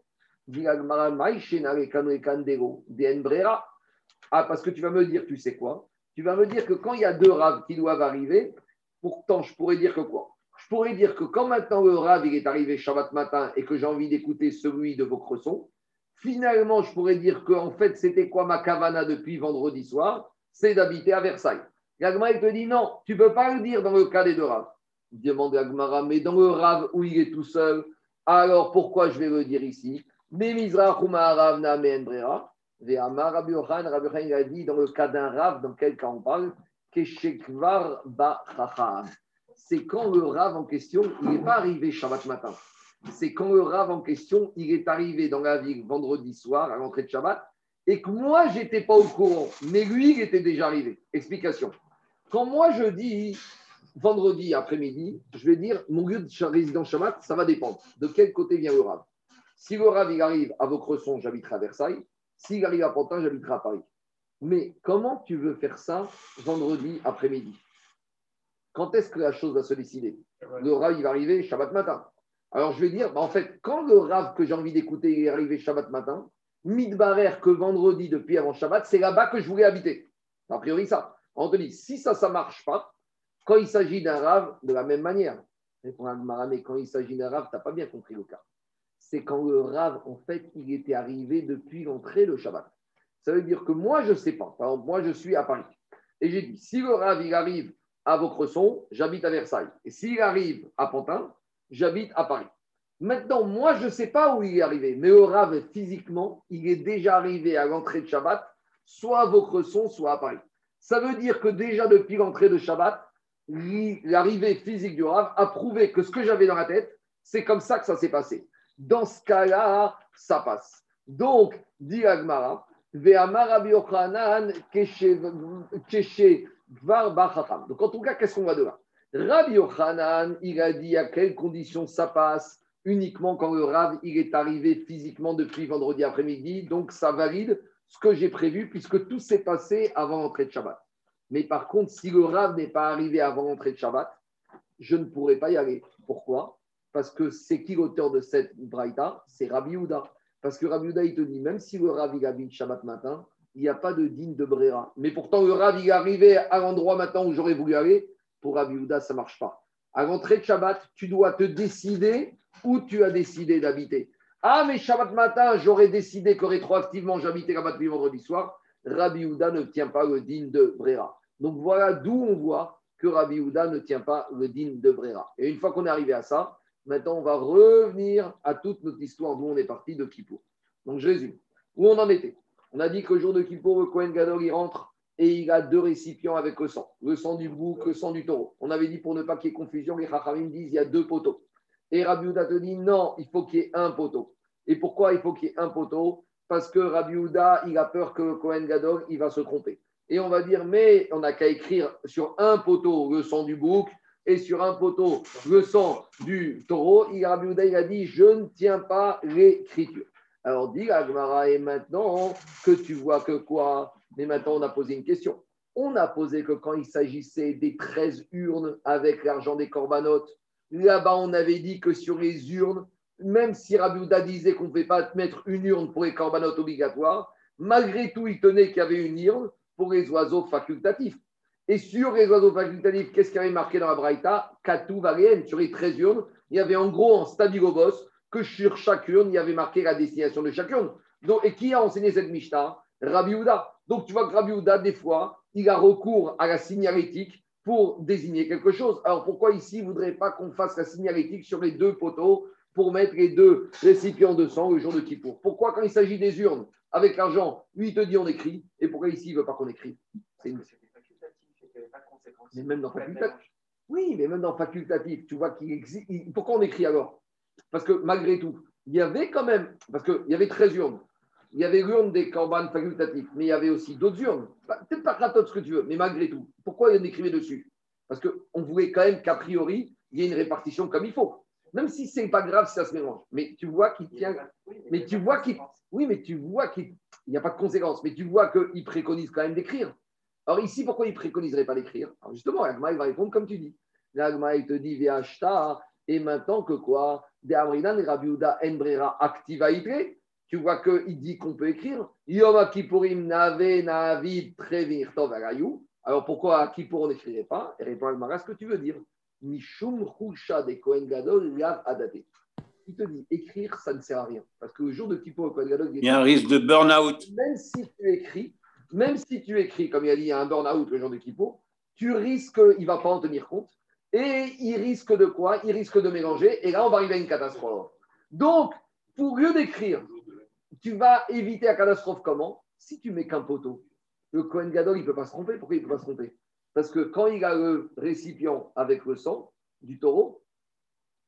Ah, parce que tu vas me dire, tu sais quoi? Tu vas me dire que quand il y a deux Raves qui doivent arriver, pourtant, je pourrais dire que quoi? Je pourrais dire que quand maintenant le Rav il est arrivé Shabbat matin et que j'ai envie d'écouter celui de Vaucresson, finalement, je pourrais dire que en fait, c'était quoi ma kavana depuis vendredi soir? C'est d'habiter à Versailles. L'Agmara, il te dit non, tu ne peux pas le dire dans le cas des deux Rav. Demande Agmara, mais dans le Rav où il est tout seul, alors pourquoi je vais le dire ici? Il a dit dans le cas d'un Rav, dans quel cas on parle? C'est quand le Rav en question, il n'est pas arrivé Shabbat matin. C'est quand le Rav en question, il est arrivé dans la ville vendredi soir à l'entrée de Shabbat et que moi, je n'étais pas au courant, mais lui, il était déjà arrivé. Explication. Quand moi, je dis vendredi après-midi, je vais dire mon lieu de résidence Shabbat, ça va dépendre. De quel côté vient le Rav? Si le Rav, il arrive à Vaucresson, j'habiterai à Versailles. S'il arrive à Pantin, j'habiterai à Paris. Mais comment tu veux faire ça vendredi après-midi? Quand est-ce que la chose va se décider? Le Rav, il va arriver Shabbat matin. Alors je vais dire, bah, en fait, quand le Rav que j'ai envie d'écouter est arrivé Shabbat matin, Midbarer que vendredi depuis avant Shabbat, c'est là-bas que je voulais habiter. A priori, ça. On te dit, si ça, ça ne marche pas, quand il s'agit d'un Rav, de la même manière. Mais quand il s'agit d'un Rav, tu n'as pas bien compris le cas. C'est quand le Rav, en fait, il était arrivé depuis l'entrée le Shabbat. Ça veut dire que moi, je ne sais pas. Par exemple, moi, je suis à Paris. Et j'ai dit, si le Rav, il arrive à Vaucresson, j'habite à Versailles. Et s'il arrive à Pantin, j'habite à Paris. Maintenant, moi, je ne sais pas où il est arrivé, mais le Rav, physiquement, il est déjà arrivé à l'entrée de Shabbat, soit à Vaucresson, soit à Paris. Ça veut dire que déjà depuis l'entrée de Shabbat, l'arrivée physique du Rav a prouvé que ce que j'avais dans la tête, c'est comme ça que ça s'est passé. Dans ce cas-là, ça passe. Donc, dit Agmara, donc, en tout cas, qu'est-ce qu'on va de là? Rabbi Yochanan, il a dit à quelles conditions ça passe? Uniquement quand le Rav il est arrivé physiquement depuis vendredi après-midi. Donc, ça valide ce que j'ai prévu puisque tout s'est passé avant l'entrée de Shabbat. Mais par contre, si le Rav n'est pas arrivé avant l'entrée de Shabbat, je ne pourrai pas y aller. Pourquoi? Parce que c'est qui l'auteur de cette braïta? C'est Rabbi Houda. Parce que Rabbi Houda, il te dit, même si le Rav il habite Shabbat matin, il n'y a pas de digne de Brera. Mais pourtant, le Rav il est arrivé à l'endroit maintenant où j'aurais voulu aller. Pour Rabbi Houda, ça marche pas. À l'entrée de Shabbat, tu dois te décider où tu as décidé d'habiter. Ah, mais Shabbat matin, j'aurais décidé que rétroactivement j'habitais là-bas depuis vendredi soir. Rabbi Houda ne tient pas le digne de Brera. Donc voilà d'où on voit que Rabbi Houda ne tient pas le digne de Brera. Et une fois qu'on est arrivé à ça, maintenant on va revenir à toute notre histoire d'où on est parti de Kippour. Donc je résume. Où on en était On a dit qu'au jour de Kippour, le Kohen Gadol, il rentre et il a deux récipients avec le sang. Le sang du bouc, le sang du taureau. On avait dit pour ne pas qu'il y ait confusion, les Chachamim disent il y a deux poteaux. Et Rabbi Houda te dit non, il faut qu'il y ait un poteau. Et pourquoi il faut qu'il y ait un poteau? Parce que Rabbi Houda, il a peur que le Kohen Gadol, il va se tromper. Et on va dire, mais on n'a qu'à écrire sur un poteau le sang du bouc et sur un poteau le sang du taureau. Et Rabbi Houda, il a dit, je ne tiens pas l'écriture. Alors dit Agmara, et maintenant que tu vois que quoi? Mais maintenant, on a posé une question. On a posé que quand il s'agissait des 13 urnes avec l'argent des corbanotes, là-bas, on avait dit que sur les urnes, même si Rabbi Houda disait qu'on ne pouvait pas mettre une urne pour les corbanotes obligatoires, malgré tout, il tenait qu'il y avait une urne pour les oiseaux facultatifs. Et sur les oiseaux facultatifs, qu'est-ce qu'il y avait marqué dans la Braïta? Katou Varien, sur les 13 urnes, il y avait en gros en stabilo que sur chaque urne, il y avait marqué la destination de chaque urne. Et qui a enseigné cette Mishnah? Rabbi Houda. Donc tu vois que Rabbi Houda, des fois, il a recours à la signalétique pour désigner quelque chose. Alors pourquoi ici, il ne voudrait pas qu'on fasse la signalétique sur les deux poteaux pour mettre les deux récipients de sang le jour de Kippour? Pourquoi quand il s'agit des urnes avec l'argent, lui il te dit on écrit, et pourquoi ici il ne veut pas qu'on écrive C'est une... Mais même dans facultatif. Oui, mais même dans facultatif, tu vois qu'il existe. Pourquoi on écrit alors? Parce que malgré tout, il y avait quand même, parce qu'il y avait 13 urnes. Il y avait l'urne des corbanes facultatifs, mais il y avait aussi d'autres urnes. Peut-être pas kratot ce que tu veux, mais malgré tout. Pourquoi on écrivait dessus? Parce qu'on voulait quand même qu'a priori, il y ait une répartition comme il faut. Même si c'est pas grave si ça se mélange. Mais tu vois qu'il tient. Mais tu vois qu'il. Oui, mais tu vois qu'il n'y a pas de conséquences. Mais tu vois qu'il préconise quand même d'écrire. Alors ici, pourquoi il préconiserait pas d'écrire? Justement, l'Agma, il va répondre comme tu dis. L'Agma, il te dit, Véachta, et maintenant que quoi? De Amrinan et Rabiuda Enbrera activa. Tu vois qu'il dit qu'on peut écrire. Yom Kippourim nave navid trevir tov alayou. Alors pourquoi à Kippour on n'écrirait pas? Et répond Agmara, ce que tu veux dire. Mishum Chusha de Kohen Gadol Lav Adate. Il te dit, écrire, ça ne sert à rien. Parce que le jour de Kippour, le Kohen Gadol, Il y a un risque de burn-out. même si tu écris, même si tu écris, comme il a dit, il y a un burn-out le jour de Kippour, tu risques, il ne va pas en tenir compte. Et il risque de quoi? Il risque de mélanger. Et là, on va arriver à une catastrophe. Donc, pour lieu d'écrire, tu vas éviter la catastrophe comment? Si tu mets qu'un poteau. Le Kohen Gadol, il ne peut pas se tromper. Pourquoi il ne peut pas se tromper? Parce que quand il a le récipient avec le sang du taureau,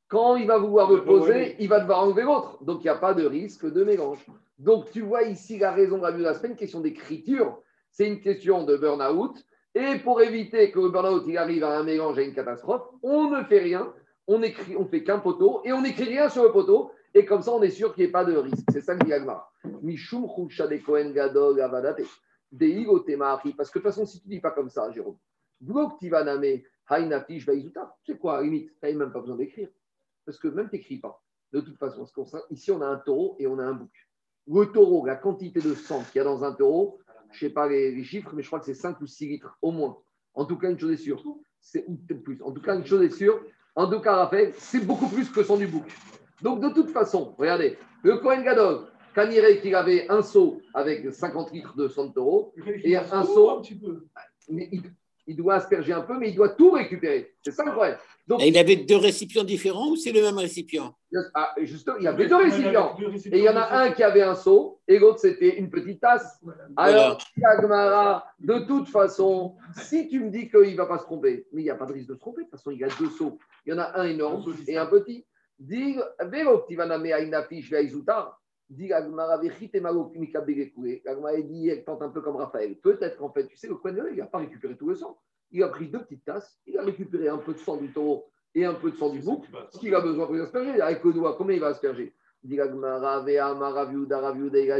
quand il va vouloir le poser, il va devoir enlever l'autre. Donc, il n'y a pas de risque de mélange. Donc, tu vois ici la raison de la Ce n'est pas une question d'écriture, c'est une question de burn-out. Et pour éviter que le burn-out il arrive à un mélange, à une catastrophe, on ne fait rien, on écrit, on fait qu'un poteau et on n'écrit rien sur le poteau. Et comme ça, on est sûr qu'il n'y ait pas de risque. C'est ça que dit Agmar. Mishum de Kohen Gadol avadate. Parce que de toute façon, si tu ne dis pas comme ça, Jérôme, Blok tivaname hainafish vaizuta. Tu sais quoi, à la limite, tu n'as même pas besoin d'écrire. Parce que même tu n'écris pas. De toute façon, ici, on a un taureau et on a un bouc. Le taureau, la quantité de sang qu'il y a dans un taureau, je ne sais pas les, chiffres, mais je crois que c'est 5 ou 6 litres au moins. En tout cas, une chose est sûre. C'est plus. En tout cas, une chose est sûre. En tout cas, c'est beaucoup plus que son du bouc. Donc, de toute façon, regardez, le Kohen Gadol, quand il irait qu'il avait un seau avec 50 litres de taureau, Et un mais il, il doit asperger un peu, mais il doit tout récupérer. C'est ça le problème. Donc, Et il avait deux récipients différents ou c'est le même récipient? Ah, justement, il y avait deux récipients. Et il y en a un qui avait un seau et l'autre, c'était une petite tasse. Alors, Agmara, de toute façon, si tu me dis qu'il ne va pas se tromper, mais il n'y a pas de risque de se tromper, de toute façon, il y a deux seaux. Il y en a un énorme et un petit. Dit, elle tente un peu comme Raphaël. Peut-être qu'en fait, tu sais, le coin il n'a pas récupéré tout le sang. Il a pris deux petites tasses, il a récupéré un peu de sang du taureau et un peu de sang du bouc. Ce qu'il a besoin pour asperger, avec le doigt, combien il va asperger? Il a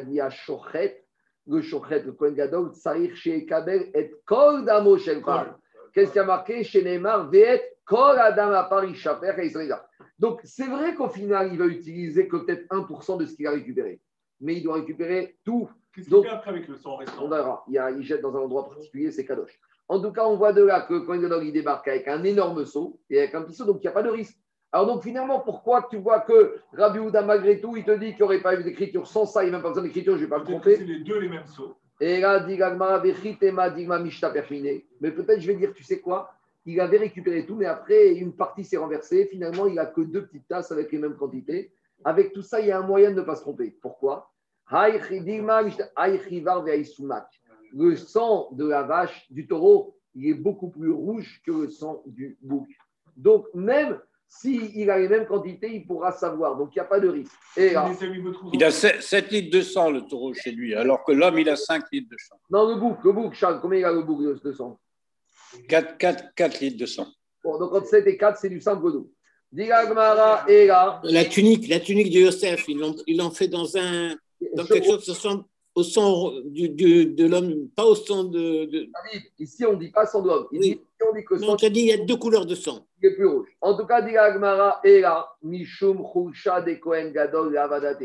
dit à Shochet, le Shochet, le Kohen Gadol, Tsaïr, chez Kabel, et Kol Damo. Qu'est-ce qu'il y a marqué? Chez Neymar Ve'et Kol Adam à Paris, Chaper, et Israël. Donc, c'est vrai qu'au final, il va utiliser que peut-être 1% de ce qu'il a récupéré. Mais il doit récupérer tout. Qu'est-ce qu'il fait après avec le sang restant On verra. Il, jette dans un endroit particulier, c'est Kadosh. En tout cas, on voit de là que quand il débarque avec un énorme seau et avec un petit seau, donc il n'y a pas de risque. Alors donc finalement, pourquoi tu vois que Rabbi Houda, malgré tout, il te dit qu'il n'y aurait pas eu d'écriture sans ça, il n'y a même pas besoin d'écriture, je ne vais pas me Peut-être que c'est tromper. les deux les mêmes sauts. Et là, dit Mishta. Mais peut-être je vais dire, tu sais quoi? Il avait récupéré tout, mais après, une partie s'est renversée. Finalement, il n'a que deux petites tasses avec les mêmes quantités. Avec tout ça, il y a un moyen de ne pas se tromper. Pourquoi? Le sang de la vache, du taureau, il est beaucoup plus rouge que le sang du bouc. Donc, même s'il a les mêmes quantités, il pourra savoir. Donc, il n'y a pas de risque. Et Il a 7 litres de sang, le taureau, chez lui, alors que l'homme, il a 5 litres de sang. non, le bouc, le bouc, Charles, combien il a le bouc de sang? 4, 4, 4 litres de sang. Bon, donc entre 7 et 4, c'est du Gmara et là. La tunique, la tunique de Yosef, ils l'ont ils l'ont fait dans, un, dans quelque chose qui ressemble au sang du, du- de l'homme, pas au sang de. de- David, Ici, on ne dit pas sang de l'homme. Oui. Ici, on dit que Non, sang tu as dit il y a deux couleurs de sang. est plus rouge. En tout cas, Diga Gmara et là. Mishum Chulcha de Kohen Gadol Avadate.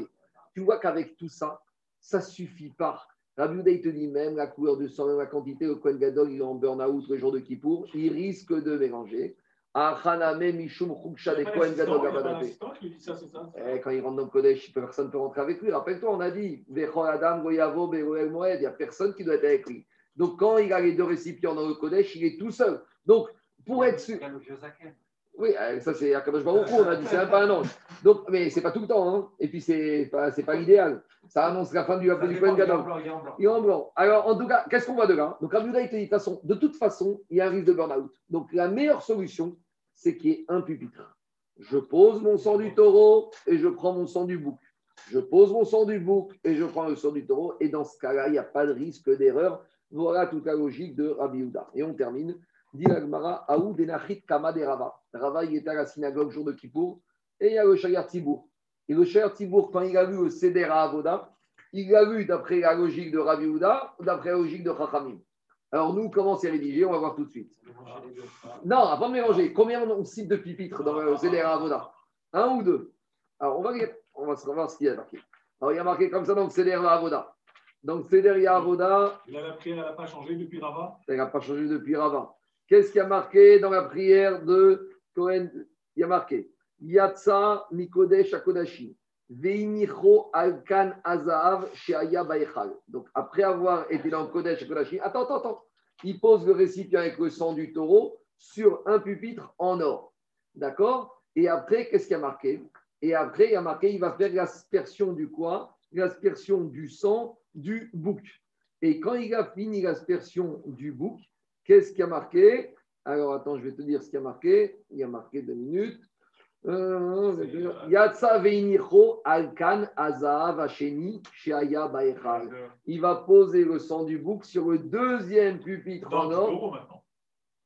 Tu vois qu'avec tout ça, ça ne suffit pas. Rabbi Houda, il te dit même la couleur de sang, même la quantité, le Kohen Gadol, il est en burn-out le jour de Kippour, il risque de mélanger. Achaname Mishum Chulcha Il y de a pas Kohen l'assistant, Gadol il y a pas Avadate. l'assistant qui lui dit ça, c'est ça Eh, quand il rentre dans le Kodesh, personne ne peut rentrer avec lui. Rappelle-toi, on a dit Vechol Adam, Goyavo, Beroel Moed, il n'y a personne qui doit être avec lui. Donc, quand il a les deux récipients dans le Kodesh, il est tout seul. Donc, pour être sûr. Oui, euh, ça c'est Akadosh Baruch on a dit, c'est pas un ange. Donc, mais c'est pas tout le temps, hein. Et puis, c'est pas, pas l'idéal. Ça annonce la fin du, du Kohen Gadol. Il est en blanc. Alors, en tout cas, qu'est-ce qu'on voit de là? Donc, Rabbi il te dit, de toute façon, de toute façon, il y a un risque de burn-out. Donc, la meilleure solution, c'est qu'il y ait un pupitre. Je pose mon sang du taureau et je prends mon sang du bouc. Je pose mon sang du bouc et je prends le sang du taureau. Et dans ce cas-là, il n'y a pas de risque d'erreur. Voilà toute la logique de Rabbi Houda. Et on termine. Dit l'Agmara, Aou Benachit Kama de Rava. Rava, il était à la synagogue jour de Kippour et il y a le Shayar Tibour. Et le Shayar Tibour, quand il a vu le Seder à Avoda, il l'a vu d'après la logique de Rabbi Houda ou d'après la logique de Chachamim. Alors nous, comment c'est rédigé? On va voir tout de suite. Non, avant de mélanger, combien on cite de pipitres dans le Seder à Avoda? Un ou deux? Alors on va, on va voir ce qu'il y a marqué. Alors il y a marqué comme ça dans le Seder à Avoda. Donc Seder à Avoda, Et là, la prière, elle n'a pas changé depuis Rava? elle n'a pas changé depuis Rava. Qu'est-ce qu'il y a marqué dans la prière de Cohen? Il y a marqué Yatsa Mikodesh Akodashim. Veinicho Alkan Azahav Sheaya Baechal. Donc, après avoir été dans Kodesh Akodashim, attends, attends, attends. Il pose le récipient avec le sang du taureau sur un pupitre en or. D'accord? Et après, qu'est-ce qu'il y a marqué? Et après, il y a marqué il va faire l'aspersion du quoi? L'aspersion du sang du bouc. Et quand il a fini l'aspersion du bouc, Qu'est-ce qui a marqué? Alors, attends, je vais te dire ce qui a marqué. Il y a marqué deux minutes. Euh, Yatsa veinicho alkan azahav hasheni sheaya baechal. Il va poser le sang du bouc sur le deuxième pupitre en or.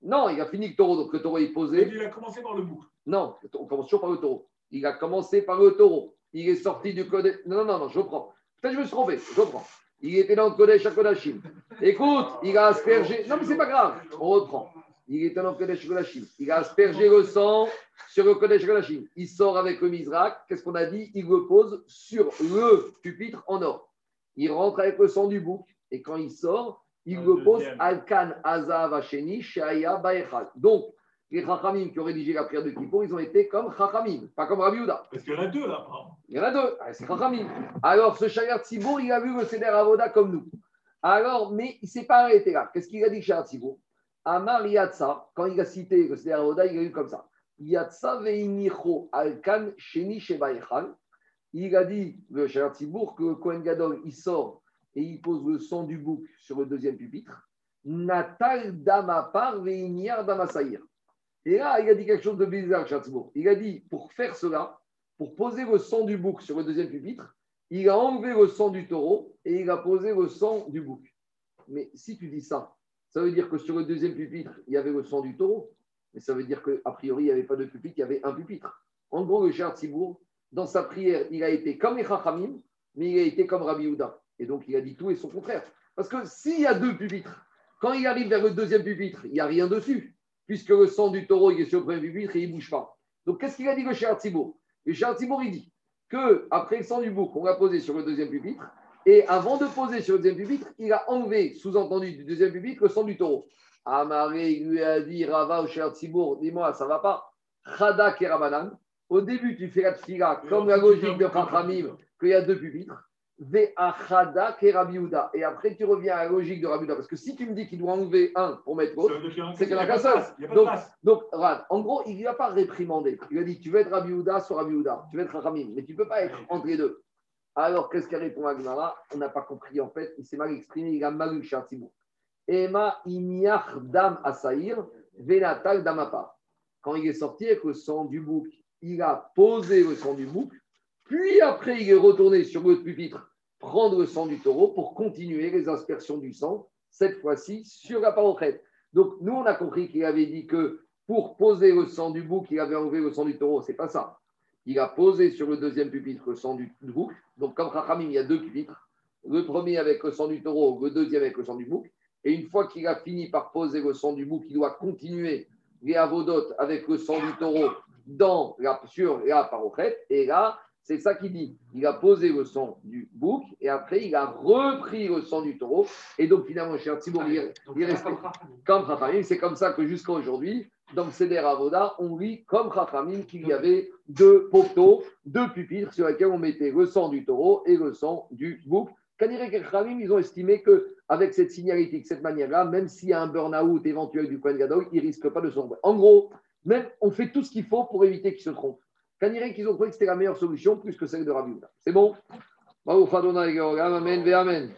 Non, il a fini le taureau, donc le taureau est posé. Il a commencé par le bouc. Non, on commence toujours par le taureau. Il a commencé par le taureau. Il est sorti du. Non, non, non, non, je reprends. Peut-être que je me suis trompé. Je reprends. Il était dans le Kodesh à Kodashim. Écoute, il a aspergé. Non, mais c'est pas grave. On reprend. Il était dans le Kodesh Kodashim. Il a aspergé le sang sur le Kodesh Kodashim. Il sort avec le Mizrak. Qu'est-ce qu'on a dit? Il le pose sur le pupitre en or. Il rentre avec le sang du bouc. Et quand il sort, il le pose. Alkan Azav Hasheni Shaya Baechal. Donc, les Chachamim qui ont rédigé la prière de Kippour, ils ont été comme Chachamim, pas comme Rabbi Houda. Parce qu'il y en a deux là, apparemment. Il y en a deux, Ah, c'est Chachamim. Alors, ce Shayar Tzibour, il a vu le Seder Avoda comme nous. Alors, mais il ne s'est pas arrêté là. Qu'est-ce qu'il a dit, Shayar Tzibour? Amar Yatsa, quand il a cité le Seder Avoda, il a eu comme ça. Yatsa veinicho alkan sheni sheba echal. Il a dit, le Shayar Tzibour, que Kohen Gadol, il sort et il pose le sang du bouc sur le deuxième pupitre. Natal damapar veiniar damasaïr. Et là, il a dit quelque chose de bizarre, Chatzbourg. Il a dit, pour faire cela, pour poser le sang du bouc sur le deuxième pupitre, il a enlevé le sang du taureau et il a posé le sang du bouc. Mais si tu dis ça, ça veut dire que sur le deuxième pupitre, il y avait le sang du taureau, mais ça veut dire qu'a priori, il n'y avait pas de pupitre, il y avait un pupitre. En gros, le Cher Tzibourg, dans sa prière, il a été comme les mais il a été comme Rabbi Houda. Et donc, il a dit tout et son contraire. Parce que s'il y a deux pupitres, quand il arrive vers le deuxième pupitre, il n'y a rien dessus puisque le sang du taureau il est sur le premier pupitre et il ne bouge pas. Donc, qu'est-ce qu'il a dit le Cher Tzibour? Le Cher Tzibour, il dit que après le sang du bouc, on l'a posé sur le deuxième pupitre, et avant de poser sur le deuxième pupitre, il a enlevé, sous-entendu du deuxième pupitre, le sang du taureau. Amaré, il lui a dit Rava au cher Tzibour, dis-moi, ça va pas. Chada Kerabanan. Au début, tu fais la tfila comme la logique de Chachamim, qu'il y a deux pupitres. Et après, tu reviens à la logique de Rabiuda. Parce que si tu me dis qu'il doit enlever un pour mettre l'autre, c'est qu'il a qu'un seul. Donc, donc, Rad, en gros, il ne va pas réprimander. Il a dit Tu veux être Rabbi Houda, sois Rabbi Houda. Tu veux être Rachamim. Mais tu ne peux pas être entre les deux. Alors, qu'est-ce qu'elle répond à On n'a pas compris en fait. Il s'est mal exprimé. Il a mal eu. Ema imiach dam asaïr, venatal damapa. Quand il est sorti avec le sang du bouc, il a posé le sang du bouc. Puis après, il est retourné sur le pupitre prendre le sang du taureau pour continuer les aspersions du sang, cette fois-ci sur la parochette. Donc, nous, on a compris qu'il avait dit que pour poser le sang du bouc, il avait enlevé le sang du taureau. C'est pas ça. Il a posé sur le deuxième pupitre le sang du bouc. Donc, comme Rachamim, il y a deux pupitres. Le premier avec le sang du taureau, le deuxième avec le sang du bouc. Et une fois qu'il a fini par poser le sang du bouc, il doit continuer les avodotes avec le sang du taureau dans la, sur la parochette. Et là, c'est ça qu'il dit. Il a posé le sang du bouc et après, il a repris le sang du taureau. Et donc, finalement, cher il est- Donc, il resté pas comme Rachamim. C'est comme ça que jusqu'à aujourd'hui, dans le Seder Avoda, on lit comme Chachamim qu'il y avait deux poteaux, deux pupitres sur lesquels on mettait le sang du taureau et le sang du bouc. Kanirek et ils ont estimé qu'avec cette signalétique, cette manière-là, même s'il y a un burn-out éventuel du Kohen Gadol, il ne risque pas de sombrer. En gros, même on fait tout ce qu'il faut pour éviter qu'il se trompe. Kanirek, ils ont trouvé que c'était la meilleure solution plus que celle de Houda. C'est bon Amen, Amen.